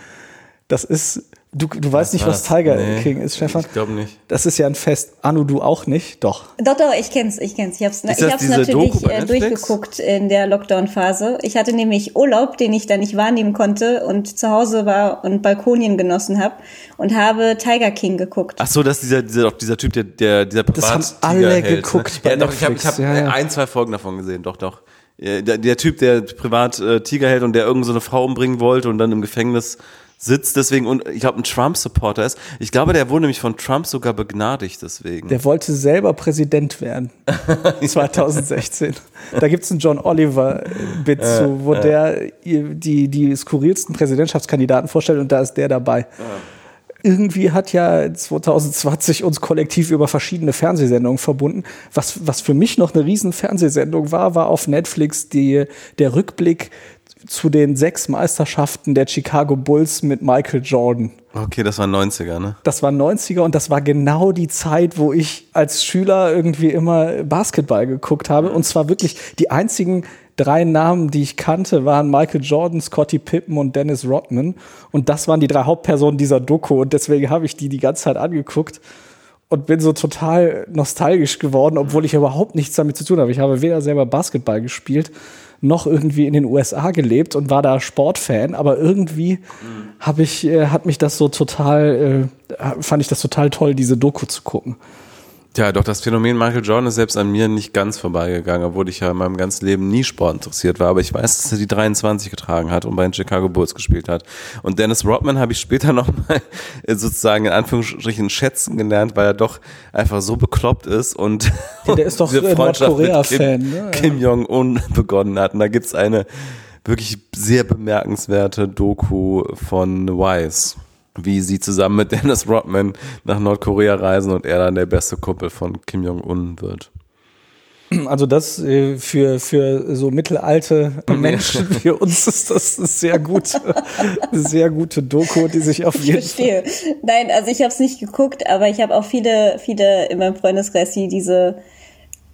Das ist, du, du weißt nicht, was? Tiger Nee, King ist, Stefan. Ich glaube nicht. Das ist ja ein Fest. Anu, du auch nicht? Doch. Doch, doch, ich kenn's, ich kenn's. Ich hab's, Ist ich das hab's natürlich äh, Netflix? durchgeguckt in der Lockdown-Phase. Ich hatte nämlich Urlaub, den ich da nicht wahrnehmen konnte und zu Hause war und Balkonien genossen habe und habe Tiger King geguckt. Ach so, dass dieser, dieser, doch dieser Typ, der, der dieser Das haben alle hält, geguckt Ne? bei Ja, doch, ich habe Netflix. ich hab Ja, ja. ein, zwei Folgen davon gesehen, doch, doch. Der, der Typ, der privat äh, Tiger hält und der irgendeine so eine Frau umbringen wollte und dann im Gefängnis sitzt deswegen und ich glaube ein Trump-Supporter ist. Ich glaube, der wurde nämlich von Trump sogar begnadigt deswegen. Der wollte selber Präsident werden. 2016. Da gibt's einen John Oliver-Bit zu, wo der die, die skurrilsten Präsidentschaftskandidaten vorstellt und da ist der dabei. Irgendwie hat ja 2020 uns kollektiv über verschiedene Fernsehsendungen verbunden. Was, was für mich noch eine riesen Fernsehsendung war, war auf Netflix die, der Rückblick zu den sechs Meisterschaften der Chicago Bulls mit Michael Jordan. Okay, das war 90er, ne? Das war 90er und das war genau die Zeit, wo ich als Schüler irgendwie immer Basketball geguckt habe. Und zwar wirklich die einzigen drei Namen, die ich kannte, waren Michael Jordan, Scottie Pippen und Dennis Rodman. Und das waren die drei Hauptpersonen dieser Doku. Und deswegen habe ich die die ganze Zeit angeguckt. und bin so total nostalgisch geworden, obwohl ich überhaupt nichts damit zu tun habe. Ich habe weder selber Basketball gespielt, noch irgendwie in den USA gelebt und war da Sportfan, aber irgendwie mhm. habe ich, äh, hat mich das so total, äh, fand ich das total toll, diese Doku zu gucken. Ja, doch das Phänomen Michael Jordan ist selbst an mir nicht ganz vorbeigegangen, obwohl ich ja in meinem ganzen Leben nie Sport interessiert war. Aber ich weiß, dass er die 23 getragen hat und bei den Chicago Bulls gespielt hat. Und Dennis Rodman habe ich später nochmal sozusagen in Anführungsstrichen schätzen gelernt, weil er doch einfach so bekloppt ist und ja, der ist doch diese Nordkorea-Fan. Kim, ne? Kim Jong-un begonnen hat. Und da gibt's eine wirklich sehr bemerkenswerte Doku von Wise wie sie zusammen mit Dennis Rodman nach Nordkorea reisen und er dann der beste Kumpel von Kim Jong-un wird. Also das äh, für, für so mittelalte Menschen, für uns ist das eine sehr gute, sehr gute Doku, die sich auf jeden ich verstehe. Fall Nein, also ich habe es nicht geguckt, aber ich habe auch viele, viele in meinem Freundeskreis, die diese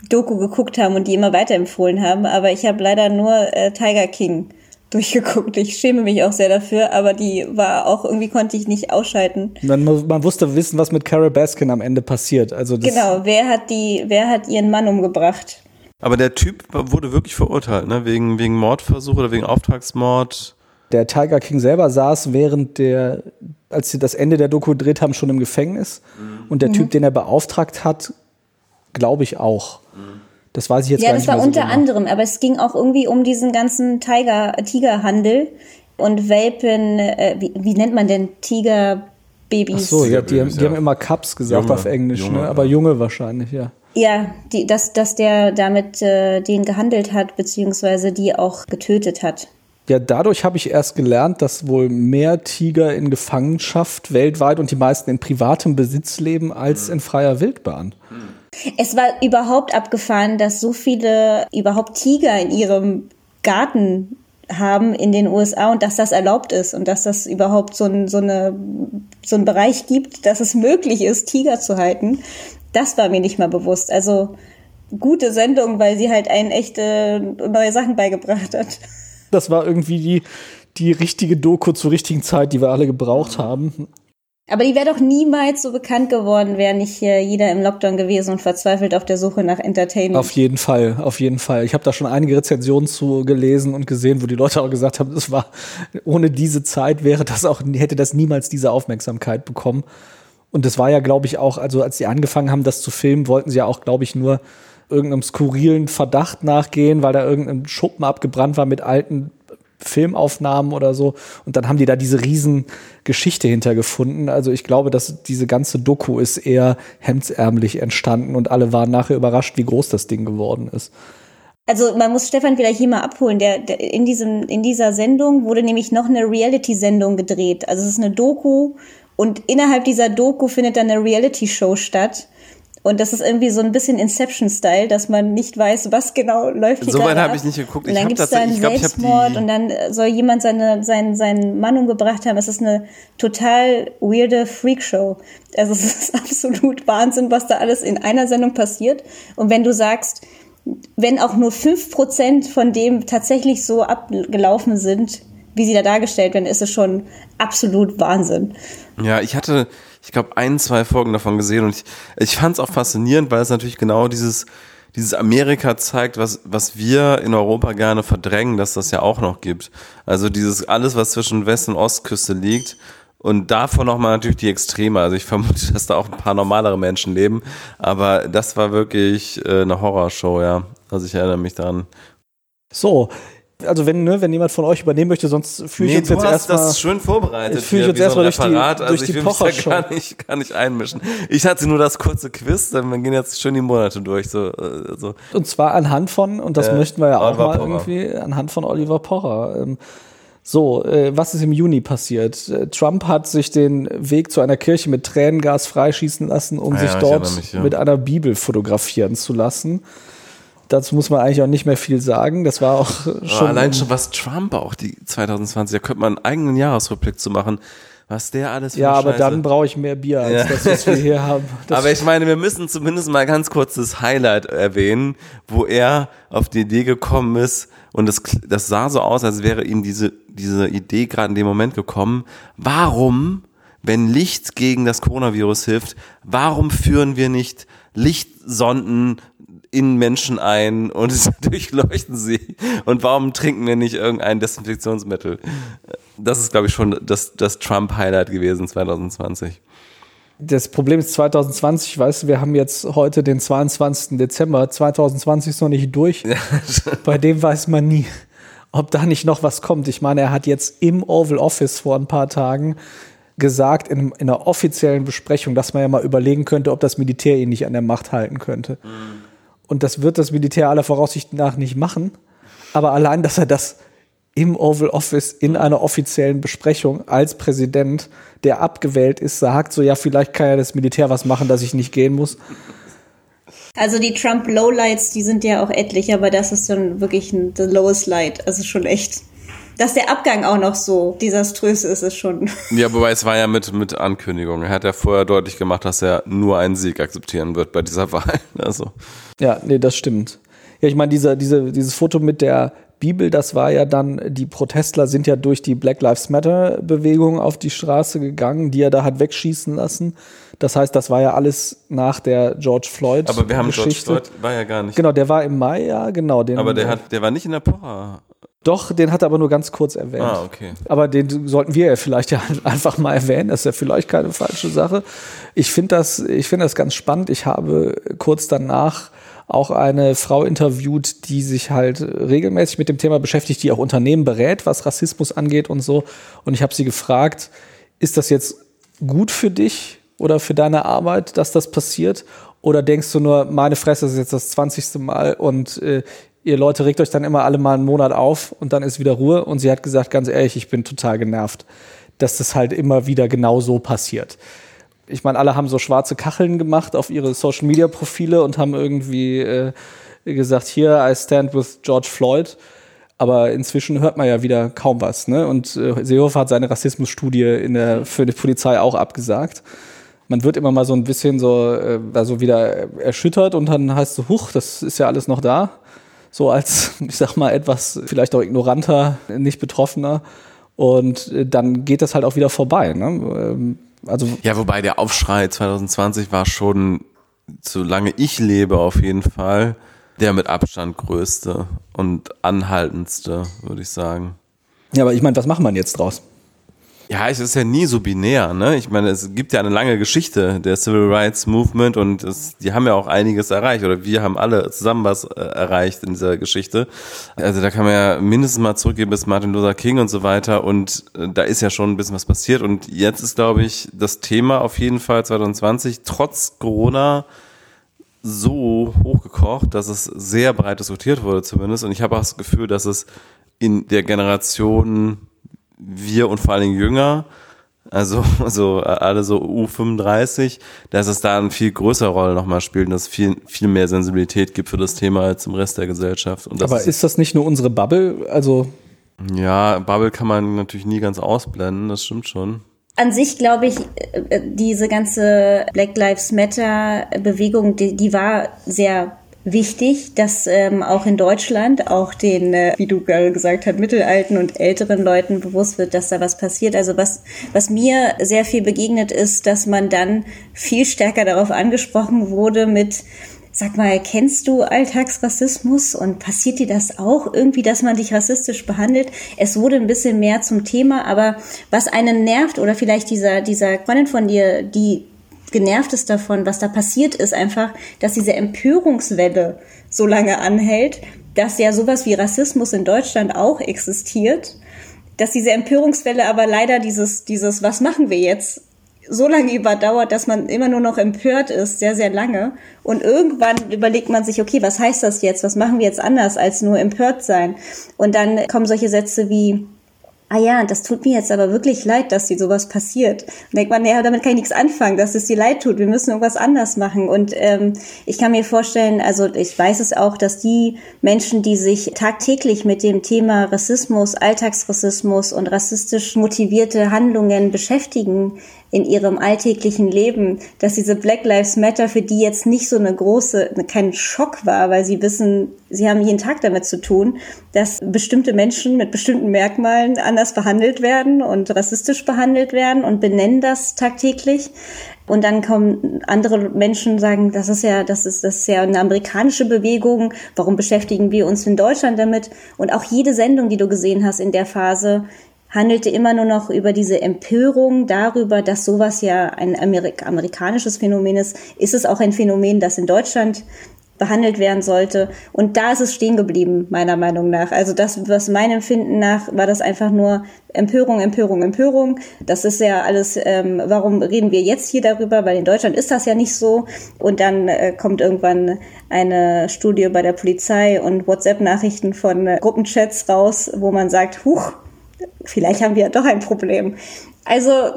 Doku geguckt haben und die immer weiterempfohlen haben. Aber ich habe leider nur äh, Tiger King durchgeguckt. Ich schäme mich auch sehr dafür, aber die war auch irgendwie konnte ich nicht ausschalten. Man, man wusste wissen, was mit Carol Baskin am Ende passiert. Also genau, wer hat die, wer hat ihren Mann umgebracht? Aber der Typ wurde wirklich verurteilt, ne? Wegen, wegen Mordversuch oder wegen Auftragsmord. Der Tiger King selber saß während der, als sie das Ende der Doku gedreht haben, schon im Gefängnis. Mhm. Und der mhm. Typ, den er beauftragt hat, glaube ich auch. Mhm. Das weiß ich jetzt ja, gar nicht mehr. Ja, das war unter genau. anderem, aber es ging auch irgendwie um diesen ganzen Tiger, Tigerhandel und Welpen, äh, wie, wie nennt man denn Tigerbabys? Ach so, ja, die, die haben immer Cups gesagt junge, auf Englisch, ne? junge, ne? aber junge wahrscheinlich, ja. Ja, die, dass, dass der damit äh, den gehandelt hat, beziehungsweise die auch getötet hat. Ja, dadurch habe ich erst gelernt, dass wohl mehr Tiger in Gefangenschaft weltweit und die meisten in privatem Besitz leben als in freier Wildbahn. Hm. Es war überhaupt abgefahren, dass so viele überhaupt Tiger in ihrem Garten haben in den USA und dass das erlaubt ist und dass das überhaupt so ein, so eine, so ein Bereich gibt, dass es möglich ist, Tiger zu halten. Das war mir nicht mal bewusst. Also gute Sendung, weil sie halt einen echte neue Sachen beigebracht hat. Das war irgendwie die, die richtige Doku zur richtigen Zeit, die wir alle gebraucht haben. Aber die wäre doch niemals so bekannt geworden, wäre nicht hier jeder im Lockdown gewesen und verzweifelt auf der Suche nach Entertainment. Auf jeden Fall, auf jeden Fall. Ich habe da schon einige Rezensionen zu gelesen und gesehen, wo die Leute auch gesagt haben, das war ohne diese Zeit wäre das auch hätte das niemals diese Aufmerksamkeit bekommen. Und das war ja, glaube ich, auch, also als sie angefangen haben, das zu filmen, wollten sie ja auch, glaube ich, nur irgendeinem skurrilen Verdacht nachgehen, weil da irgendein Schuppen abgebrannt war mit alten Filmaufnahmen oder so. Und dann haben die da diese riesen Geschichte hintergefunden. Also ich glaube, dass diese ganze Doku ist eher hemdsärmlich entstanden und alle waren nachher überrascht, wie groß das Ding geworden ist. Also man muss Stefan vielleicht hier mal abholen. Der, der, in, diesem, in dieser Sendung wurde nämlich noch eine Reality-Sendung gedreht. Also es ist eine Doku und innerhalb dieser Doku findet dann eine Reality-Show statt. Und das ist irgendwie so ein bisschen Inception-Style, dass man nicht weiß, was genau läuft hier So weit habe ich nicht geguckt. Und dann gibt es da einen Selbstmord und dann soll jemand seine, seinen, seinen Mann umgebracht haben. Es ist eine total weirde Freakshow. Also es ist absolut Wahnsinn, was da alles in einer Sendung passiert. Und wenn du sagst, wenn auch nur fünf Prozent von dem tatsächlich so abgelaufen sind, wie sie da dargestellt werden, ist es schon absolut Wahnsinn. Ja, ich hatte ich glaube, ein, zwei Folgen davon gesehen und ich, ich fand es auch faszinierend, weil es natürlich genau dieses, dieses Amerika zeigt, was, was wir in Europa gerne verdrängen, dass das ja auch noch gibt. Also dieses alles, was zwischen West- und Ostküste liegt. Und davon nochmal natürlich die Extreme. Also ich vermute, dass da auch ein paar normalere Menschen leben. Aber das war wirklich äh, eine Horrorshow, ja. Also ich erinnere mich daran. So, also wenn, ne, wenn jemand von euch übernehmen möchte, sonst fühle ich nee, uns jetzt erstmal. das schön vorbereitet. Ich uns erstmal durch die, also durch die ich will mich da gar nicht, gar nicht einmischen. Ich hatte nur das kurze Quiz, dann wir gehen jetzt schön die Monate durch. So, äh, so. Und zwar anhand von, und das äh, möchten wir ja auch Oliver mal Pocher. irgendwie, anhand von Oliver Pocher. Ähm, so, äh, was ist im Juni passiert? Äh, Trump hat sich den Weg zu einer Kirche mit Tränengas freischießen lassen, um ah, sich ja, dort mich, ja. mit einer Bibel fotografieren zu lassen dazu muss man eigentlich auch nicht mehr viel sagen. Das war auch schon. allein schon, was Trump auch die 2020, da könnte man einen eigenen Jahresrückblick zu machen. Was der alles für Ja, aber Scheiße. dann brauche ich mehr Bier als ja. das, was wir hier haben. Das aber ich meine, wir müssen zumindest mal ganz kurz das Highlight erwähnen, wo er auf die Idee gekommen ist und das, das sah so aus, als wäre ihm diese, diese Idee gerade in dem Moment gekommen. Warum wenn Licht gegen das Coronavirus hilft, warum führen wir nicht Lichtsonden in Menschen ein und durchleuchten sie? Und warum trinken wir nicht irgendein Desinfektionsmittel? Das ist, glaube ich, schon das, das Trump-Highlight gewesen 2020. Das Problem ist 2020, weißt du, wir haben jetzt heute den 22. Dezember, 2020 ist noch nicht durch. Bei dem weiß man nie, ob da nicht noch was kommt. Ich meine, er hat jetzt im Oval Office vor ein paar Tagen gesagt, in, in einer offiziellen Besprechung, dass man ja mal überlegen könnte, ob das Militär ihn nicht an der Macht halten könnte. Mhm. Und das wird das Militär aller Voraussicht nach nicht machen. Aber allein, dass er das im Oval Office in einer offiziellen Besprechung als Präsident, der abgewählt ist, sagt, so ja, vielleicht kann ja das Militär was machen, dass ich nicht gehen muss. Also die Trump Lowlights, die sind ja auch etlich, aber das ist dann wirklich ein the lowest light. Also schon echt. Dass der Abgang auch noch so desaströs ist, ist schon. Ja, wobei es war ja mit, mit Ankündigung. Er hat ja vorher deutlich gemacht, dass er nur einen Sieg akzeptieren wird bei dieser Wahl. Also. Ja, nee, das stimmt. Ja, ich meine, dieser, diese, dieses Foto mit der Bibel, das war ja dann, die Protestler sind ja durch die Black Lives Matter Bewegung auf die Straße gegangen, die er da hat wegschießen lassen. Das heißt, das war ja alles nach der George Floyd. Aber wir haben Geschichte. George Floyd war ja gar nicht. Genau, der war im Mai, ja, genau. Den, aber der hat, der war nicht in der Pocher. Doch, den hat er aber nur ganz kurz erwähnt. Ah, okay. Aber den sollten wir ja vielleicht ja einfach mal erwähnen. Das ist ja vielleicht keine falsche Sache. Ich finde das, ich finde das ganz spannend. Ich habe kurz danach auch eine Frau interviewt, die sich halt regelmäßig mit dem Thema beschäftigt, die auch Unternehmen berät, was Rassismus angeht und so. Und ich habe sie gefragt, ist das jetzt gut für dich oder für deine Arbeit, dass das passiert? Oder denkst du nur, meine Fresse ist jetzt das 20. Mal und äh, ihr Leute regt euch dann immer alle mal einen Monat auf und dann ist wieder Ruhe? Und sie hat gesagt, ganz ehrlich, ich bin total genervt, dass das halt immer wieder genau so passiert ich meine, alle haben so schwarze Kacheln gemacht auf ihre Social Media Profile und haben irgendwie äh, gesagt, hier, I stand with George Floyd. Aber inzwischen hört man ja wieder kaum was. Ne? Und äh, Seehofer hat seine Rassismusstudie in der, für die Polizei auch abgesagt. Man wird immer mal so ein bisschen so äh, also wieder erschüttert und dann heißt so, huch, das ist ja alles noch da. So als, ich sag mal, etwas vielleicht auch ignoranter, nicht betroffener. Und äh, dann geht das halt auch wieder vorbei. Ne? Ähm, also ja, wobei der Aufschrei 2020 war schon, solange ich lebe auf jeden Fall, der mit Abstand größte und anhaltendste, würde ich sagen. Ja, aber ich meine, was macht man jetzt draus? Ja, es ist ja nie so binär, ne? Ich meine, es gibt ja eine lange Geschichte der Civil Rights Movement und es, die haben ja auch einiges erreicht oder wir haben alle zusammen was äh, erreicht in dieser Geschichte. Also da kann man ja mindestens mal zurückgehen bis Martin Luther King und so weiter und äh, da ist ja schon ein bisschen was passiert und jetzt ist, glaube ich, das Thema auf jeden Fall 2020 trotz Corona so hochgekocht, dass es sehr breit diskutiert wurde zumindest und ich habe auch das Gefühl, dass es in der Generation wir und vor allen Dingen jünger, also, also alle so U35, dass es da eine viel größere Rolle nochmal spielt und dass es viel, viel mehr Sensibilität gibt für das Thema als im Rest der Gesellschaft. Aber ist, ist das nicht nur unsere Bubble? Also ja, Bubble kann man natürlich nie ganz ausblenden, das stimmt schon. An sich glaube ich, äh, diese ganze Black Lives Matter Bewegung, die, die war sehr wichtig, dass ähm, auch in Deutschland auch den, äh, wie du gerade gesagt hast, mittelalten und älteren Leuten bewusst wird, dass da was passiert. Also was, was mir sehr viel begegnet ist, dass man dann viel stärker darauf angesprochen wurde mit, Sag mal, kennst du Alltagsrassismus und passiert dir das auch irgendwie, dass man dich rassistisch behandelt? Es wurde ein bisschen mehr zum Thema, aber was einen nervt oder vielleicht dieser, dieser Freundin von dir, die genervt ist davon, was da passiert ist, einfach, dass diese Empörungswelle so lange anhält, dass ja sowas wie Rassismus in Deutschland auch existiert, dass diese Empörungswelle aber leider dieses, dieses, was machen wir jetzt, so lange überdauert, dass man immer nur noch empört ist, sehr, sehr lange. Und irgendwann überlegt man sich, okay, was heißt das jetzt? Was machen wir jetzt anders als nur empört sein? Und dann kommen solche Sätze wie, ah ja, das tut mir jetzt aber wirklich leid, dass dir sowas passiert. Und denkt man, ja, damit kann ich nichts anfangen, dass es dir leid tut. Wir müssen irgendwas anders machen. Und ähm, ich kann mir vorstellen, also ich weiß es auch, dass die Menschen, die sich tagtäglich mit dem Thema Rassismus, Alltagsrassismus und rassistisch motivierte Handlungen beschäftigen, in ihrem alltäglichen Leben, dass diese Black Lives Matter für die jetzt nicht so eine große, kein Schock war, weil sie wissen, sie haben jeden Tag damit zu tun, dass bestimmte Menschen mit bestimmten Merkmalen anders behandelt werden und rassistisch behandelt werden und benennen das tagtäglich. Und dann kommen andere Menschen sagen, das ist ja, das ist, das ist ja eine amerikanische Bewegung. Warum beschäftigen wir uns in Deutschland damit? Und auch jede Sendung, die du gesehen hast in der Phase, handelte immer nur noch über diese Empörung darüber, dass sowas ja ein Amerik amerikanisches Phänomen ist. Ist es auch ein Phänomen, das in Deutschland behandelt werden sollte. Und da ist es stehen geblieben, meiner Meinung nach. Also das, was mein Empfinden nach, war das einfach nur Empörung, Empörung, Empörung. Das ist ja alles, ähm, warum reden wir jetzt hier darüber? Weil in Deutschland ist das ja nicht so. Und dann äh, kommt irgendwann eine Studie bei der Polizei und WhatsApp-Nachrichten von äh, Gruppenchats raus, wo man sagt, huch, vielleicht haben wir doch ein Problem. Also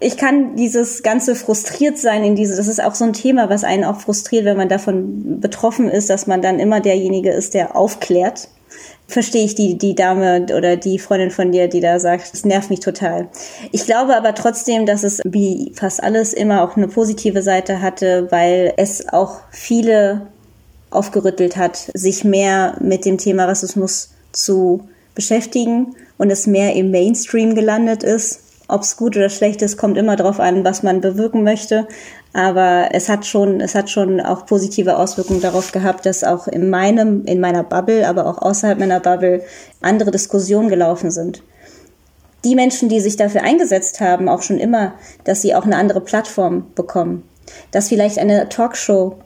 ich kann dieses ganze frustriert sein in diese, das ist auch so ein Thema, was einen auch frustriert, wenn man davon betroffen ist, dass man dann immer derjenige ist, der aufklärt. Verstehe ich die, die Dame oder die Freundin von dir, die da sagt, das nervt mich total. Ich glaube aber trotzdem, dass es wie fast alles immer auch eine positive Seite hatte, weil es auch viele aufgerüttelt hat, sich mehr mit dem Thema Rassismus zu beschäftigen und es mehr im Mainstream gelandet ist ob es gut oder schlecht ist, kommt immer darauf an, was man bewirken möchte. Aber es hat schon, es hat schon auch positive Auswirkungen darauf gehabt, dass auch in meinem, in meiner Bubble, aber auch außerhalb meiner Bubble andere Diskussionen gelaufen sind. Die Menschen, die sich dafür eingesetzt haben, auch schon immer, dass sie auch eine andere Plattform bekommen. Dass vielleicht eine Talkshow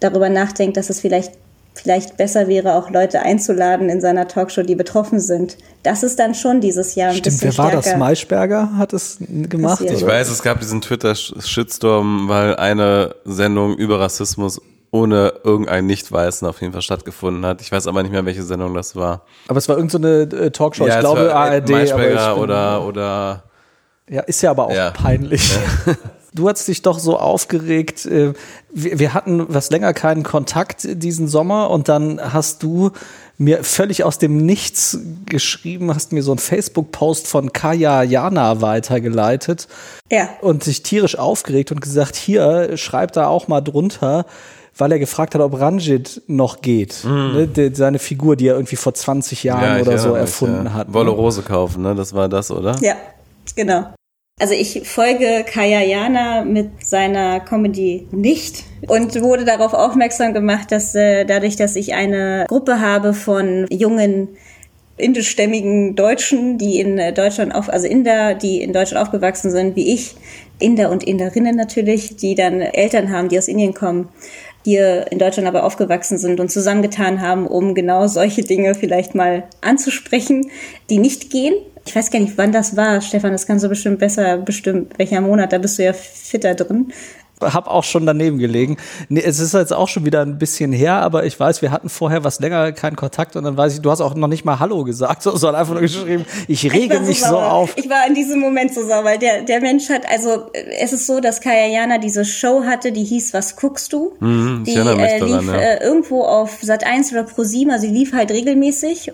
darüber nachdenkt, dass es vielleicht vielleicht besser wäre, auch Leute einzuladen in seiner Talkshow, die betroffen sind. Das ist dann schon dieses Jahr ein Stimmt, bisschen wer war das? Maischberger hat es gemacht? Ich weiß, es gab diesen Twitter-Shitstorm, weil eine Sendung über Rassismus ohne irgendeinen Nicht-Weißen auf jeden Fall stattgefunden hat. Ich weiß aber nicht mehr, welche Sendung das war. Aber es war irgendeine so äh, Talkshow, ja, ich glaube ARD. Maischberger oder, oder ja, ist ja aber auch ja. peinlich. Ja. Du hast dich doch so aufgeregt. Äh, wir hatten was länger keinen Kontakt diesen Sommer und dann hast du mir völlig aus dem Nichts geschrieben, hast mir so einen Facebook-Post von Kaya Jana weitergeleitet. Ja. Und sich tierisch aufgeregt und gesagt, hier, schreibt da auch mal drunter, weil er gefragt hat, ob Ranjit noch geht. Mm. Ne, die, seine Figur, die er irgendwie vor 20 Jahren ja, oder so erfunden mich, ja. hat. Ne? Wolle Rose kaufen, ne? Das war das, oder? Ja, genau. Also ich folge Kaya Jana mit seiner Comedy nicht und wurde darauf aufmerksam gemacht, dass äh, dadurch, dass ich eine Gruppe habe von jungen indischstämmigen Deutschen, die in Deutschland auf, also Inder, die in Deutschland aufgewachsen sind, wie ich, Inder und Inderinnen natürlich, die dann Eltern haben, die aus Indien kommen, hier in Deutschland aber aufgewachsen sind und zusammengetan haben, um genau solche Dinge vielleicht mal anzusprechen, die nicht gehen, ich weiß gar nicht, wann das war, Stefan, das kannst du bestimmt besser bestimmen, welcher Monat, da bist du ja fitter drin. Hab auch schon daneben gelegen. Nee, es ist jetzt auch schon wieder ein bisschen her, aber ich weiß, wir hatten vorher was länger keinen Kontakt und dann weiß ich, du hast auch noch nicht mal Hallo gesagt, sondern einfach nur geschrieben, ich rege so mich sauer. so auf. Ich war in diesem Moment so sauer, weil der, der Mensch hat, also es ist so, dass Kaya Jana diese Show hatte, die hieß Was guckst du? Mhm, die äh, lief daran, ja. äh, irgendwo auf Sat 1 oder Pro 7, also sie lief halt regelmäßig.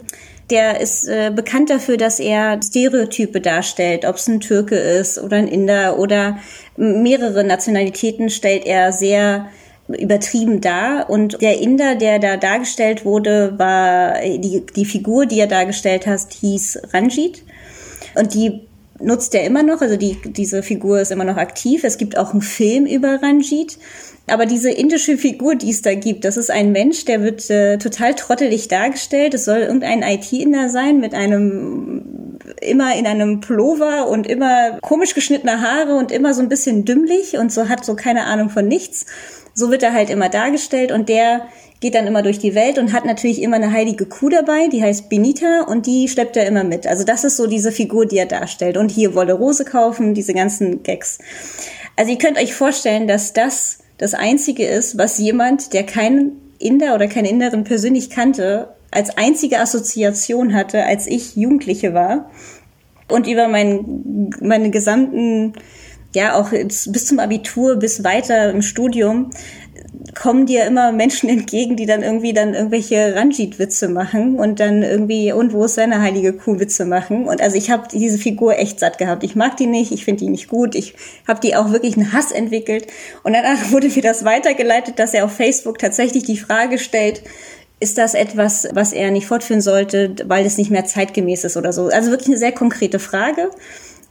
Der ist äh, bekannt dafür, dass er Stereotype darstellt, ob es ein Türke ist oder ein Inder oder mehrere Nationalitäten stellt er sehr übertrieben dar. Und der Inder, der da dargestellt wurde, war die, die Figur, die er dargestellt hat, hieß Ranjit. Und die nutzt er immer noch, also die, diese Figur ist immer noch aktiv. Es gibt auch einen Film über Ranjit. Aber diese indische Figur, die es da gibt, das ist ein Mensch, der wird äh, total trottelig dargestellt. Es soll irgendein IT-Inder sein mit einem immer in einem Pullover und immer komisch geschnittene Haare und immer so ein bisschen dümmlich und so hat so keine Ahnung von nichts. So wird er halt immer dargestellt und der geht dann immer durch die Welt und hat natürlich immer eine heilige Kuh dabei, die heißt Benita und die schleppt er immer mit. Also das ist so diese Figur, die er darstellt. Und hier Wolle Rose kaufen, diese ganzen Gags. Also ihr könnt euch vorstellen, dass das das Einzige ist, was jemand, der keinen Inder oder keine Inderin persönlich kannte, als einzige Assoziation hatte, als ich Jugendliche war. Und über meinen, meine gesamten, ja, auch bis zum Abitur, bis weiter im Studium, kommen dir immer Menschen entgegen, die dann irgendwie dann irgendwelche Ranjit-Witze machen und dann irgendwie, und wo ist seine heilige Kuh-Witze machen. Und also ich habe diese Figur echt satt gehabt. Ich mag die nicht, ich finde die nicht gut, ich habe die auch wirklich einen Hass entwickelt. Und danach wurde mir das weitergeleitet, dass er auf Facebook tatsächlich die Frage stellt, ist das etwas, was er nicht fortführen sollte, weil es nicht mehr zeitgemäß ist oder so? Also wirklich eine sehr konkrete Frage.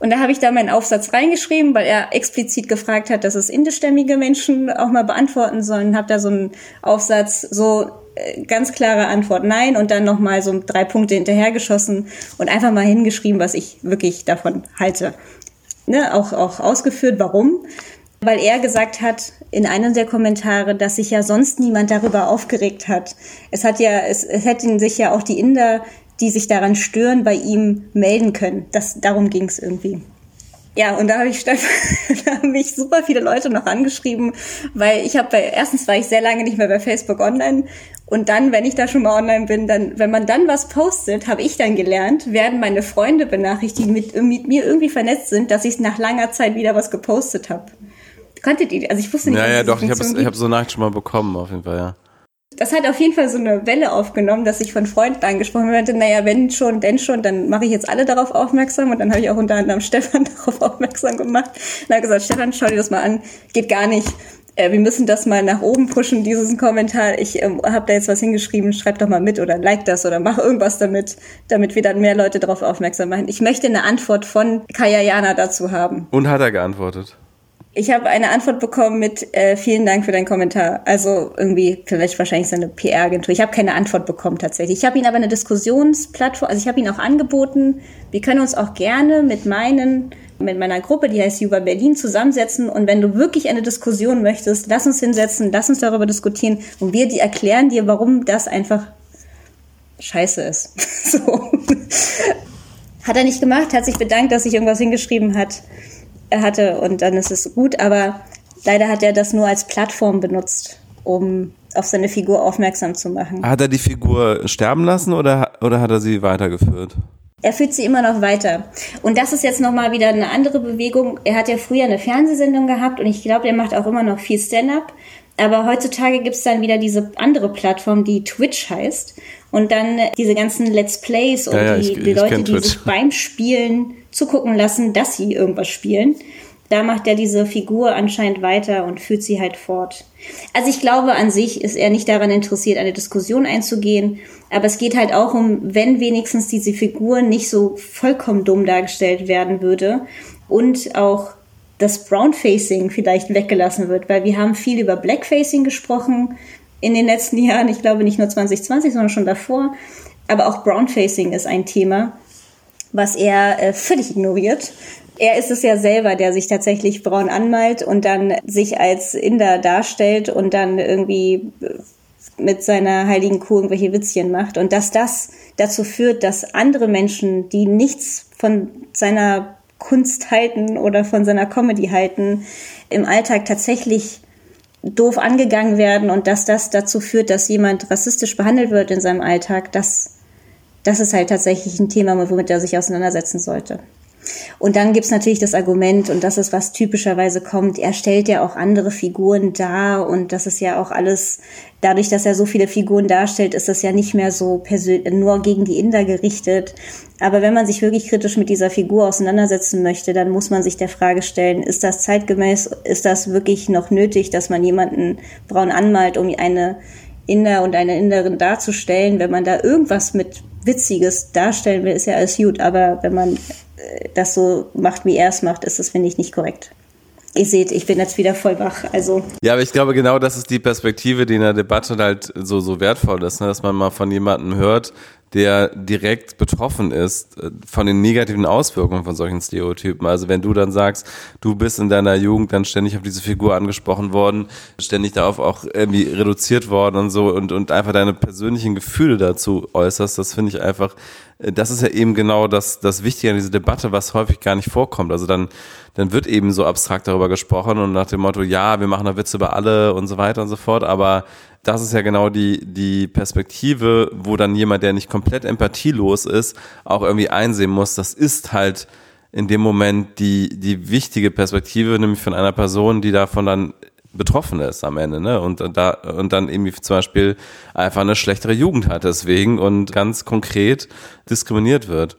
Und da habe ich da meinen Aufsatz reingeschrieben, weil er explizit gefragt hat, dass es indischstämmige Menschen auch mal beantworten sollen. Habe da so einen Aufsatz, so äh, ganz klare Antwort nein und dann nochmal so drei Punkte hinterhergeschossen und einfach mal hingeschrieben, was ich wirklich davon halte. Ne, auch, auch ausgeführt, warum weil er gesagt hat in einem der Kommentare, dass sich ja sonst niemand darüber aufgeregt hat. Es hat ja, es, es hätten sich ja auch die Inder, die sich daran stören, bei ihm melden können. Das, darum ging es irgendwie. Ja, und da habe ich da haben mich super viele Leute noch angeschrieben, weil ich habe bei erstens war ich sehr lange nicht mehr bei Facebook online und dann, wenn ich da schon mal online bin, dann, wenn man dann was postet, habe ich dann gelernt, werden meine Freunde benachrichtigt, die mit, mit mir irgendwie vernetzt sind, dass ich nach langer Zeit wieder was gepostet habe. Kanntet ihr? Also ich wusste nicht, Ja, ja, doch, ich habe ich so Nachricht schon mal bekommen, auf jeden Fall, ja. Das hat auf jeden Fall so eine Welle aufgenommen, dass ich von Freunden angesprochen werde, naja, wenn schon, denn schon, dann mache ich jetzt alle darauf aufmerksam. Und dann habe ich auch unter anderem Stefan darauf aufmerksam gemacht. Und habe gesagt, Stefan, schau dir das mal an, geht gar nicht. Äh, wir müssen das mal nach oben pushen, dieses Kommentar. Ich ähm, habe da jetzt was hingeschrieben, schreib doch mal mit oder like das oder mach irgendwas damit, damit wir dann mehr Leute darauf aufmerksam machen. Ich möchte eine Antwort von Kaya Jana dazu haben. Und hat er geantwortet? Ich habe eine Antwort bekommen mit äh, vielen Dank für deinen Kommentar. Also irgendwie vielleicht wahrscheinlich seine PR-Agentur. Ich habe keine Antwort bekommen tatsächlich. Ich habe ihn aber eine Diskussionsplattform, also ich habe ihn auch angeboten. Wir können uns auch gerne mit meinen mit meiner Gruppe, die heißt Juba Berlin, zusammensetzen und wenn du wirklich eine Diskussion möchtest, lass uns hinsetzen, lass uns darüber diskutieren und wir die erklären dir, warum das einfach scheiße ist. so. Hat er nicht gemacht, hat sich bedankt, dass sich irgendwas hingeschrieben hat hatte und dann ist es gut, aber leider hat er das nur als Plattform benutzt, um auf seine Figur aufmerksam zu machen. Hat er die Figur sterben lassen oder, oder hat er sie weitergeführt? Er führt sie immer noch weiter. Und das ist jetzt nochmal wieder eine andere Bewegung. Er hat ja früher eine Fernsehsendung gehabt und ich glaube, er macht auch immer noch viel Stand-up. Aber heutzutage gibt es dann wieder diese andere Plattform, die Twitch heißt. Und dann diese ganzen Let's Plays und ja, ja, die, ich, die ich Leute, die Twitch. sich beim Spielen zugucken lassen, dass sie irgendwas spielen. Da macht er diese Figur anscheinend weiter und führt sie halt fort. Also ich glaube, an sich ist er nicht daran interessiert, eine Diskussion einzugehen. Aber es geht halt auch um, wenn wenigstens diese Figur nicht so vollkommen dumm dargestellt werden würde und auch das Brownfacing vielleicht weggelassen wird, weil wir haben viel über Blackfacing gesprochen in den letzten Jahren. Ich glaube nicht nur 2020, sondern schon davor. Aber auch Brownfacing ist ein Thema, was er äh, völlig ignoriert. Er ist es ja selber, der sich tatsächlich braun anmalt und dann sich als Inder darstellt und dann irgendwie mit seiner heiligen Kuh irgendwelche Witzchen macht. Und dass das dazu führt, dass andere Menschen, die nichts von seiner Kunst halten oder von seiner Comedy halten, im Alltag tatsächlich doof angegangen werden und dass das dazu führt, dass jemand rassistisch behandelt wird in seinem Alltag, das, das ist halt tatsächlich ein Thema, womit er sich auseinandersetzen sollte. Und dann gibt's natürlich das Argument, und das ist, was typischerweise kommt, er stellt ja auch andere Figuren dar und das ist ja auch alles, dadurch, dass er so viele Figuren darstellt, ist das ja nicht mehr so nur gegen die Inder gerichtet. Aber wenn man sich wirklich kritisch mit dieser Figur auseinandersetzen möchte, dann muss man sich der Frage stellen, ist das zeitgemäß, ist das wirklich noch nötig, dass man jemanden braun anmalt, um eine Inder und eine Inderin darzustellen? Wenn man da irgendwas mit Witziges darstellen will, ist ja alles gut, aber wenn man das so macht, wie er es macht, ist das, finde ich, nicht korrekt. Ihr seht, ich bin jetzt wieder voll wach. Also. Ja, aber ich glaube, genau das ist die Perspektive, die in der Debatte halt so, so wertvoll ist, ne? dass man mal von jemandem hört, der direkt betroffen ist äh, von den negativen Auswirkungen von solchen Stereotypen. Also wenn du dann sagst, du bist in deiner Jugend dann ständig auf diese Figur angesprochen worden, ständig darauf auch irgendwie reduziert worden und so und, und einfach deine persönlichen Gefühle dazu äußerst, das finde ich einfach, äh, das ist ja eben genau das, das Wichtige an dieser Debatte, was häufig gar nicht vorkommt. Also dann, dann wird eben so abstrakt darüber gesprochen und nach dem Motto, ja, wir machen da Witze über alle und so weiter und so fort, aber das ist ja genau die, die Perspektive, wo dann jemand, der nicht komplett empathielos ist, auch irgendwie einsehen muss, das ist halt in dem Moment die, die wichtige Perspektive, nämlich von einer Person, die davon dann betroffen ist am Ende, ne? Und da und dann irgendwie zum Beispiel einfach eine schlechtere Jugend hat deswegen und ganz konkret diskriminiert wird.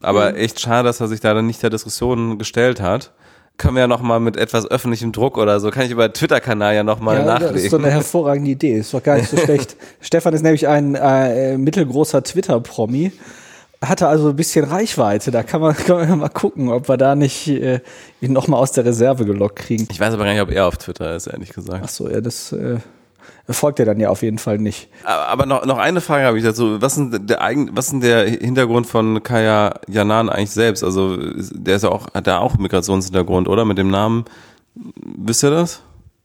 Aber echt schade, dass er sich da dann nicht der Diskussion gestellt hat können wir ja noch mal mit etwas öffentlichem Druck oder so, kann ich über Twitter-Kanal ja noch mal ja, nachlegen. Das ist so eine hervorragende Idee, ist doch gar nicht so schlecht. Stefan ist nämlich ein äh, mittelgroßer Twitter-Promi, hatte also ein bisschen Reichweite, da kann man, kann man mal gucken, ob wir da nicht äh, ihn noch mal aus der Reserve gelockt kriegen. Ich weiß aber gar nicht, ob er auf Twitter ist, ehrlich gesagt. Ach so, ja, das... Äh folgt er dann ja auf jeden Fall nicht. Aber noch, noch eine Frage habe ich dazu. Was ist der eigen, was ist der Hintergrund von Kaya Janan eigentlich selbst? Also der ist ja auch, hat er auch Migrationshintergrund, oder? Mit dem Namen. Wisst ihr das?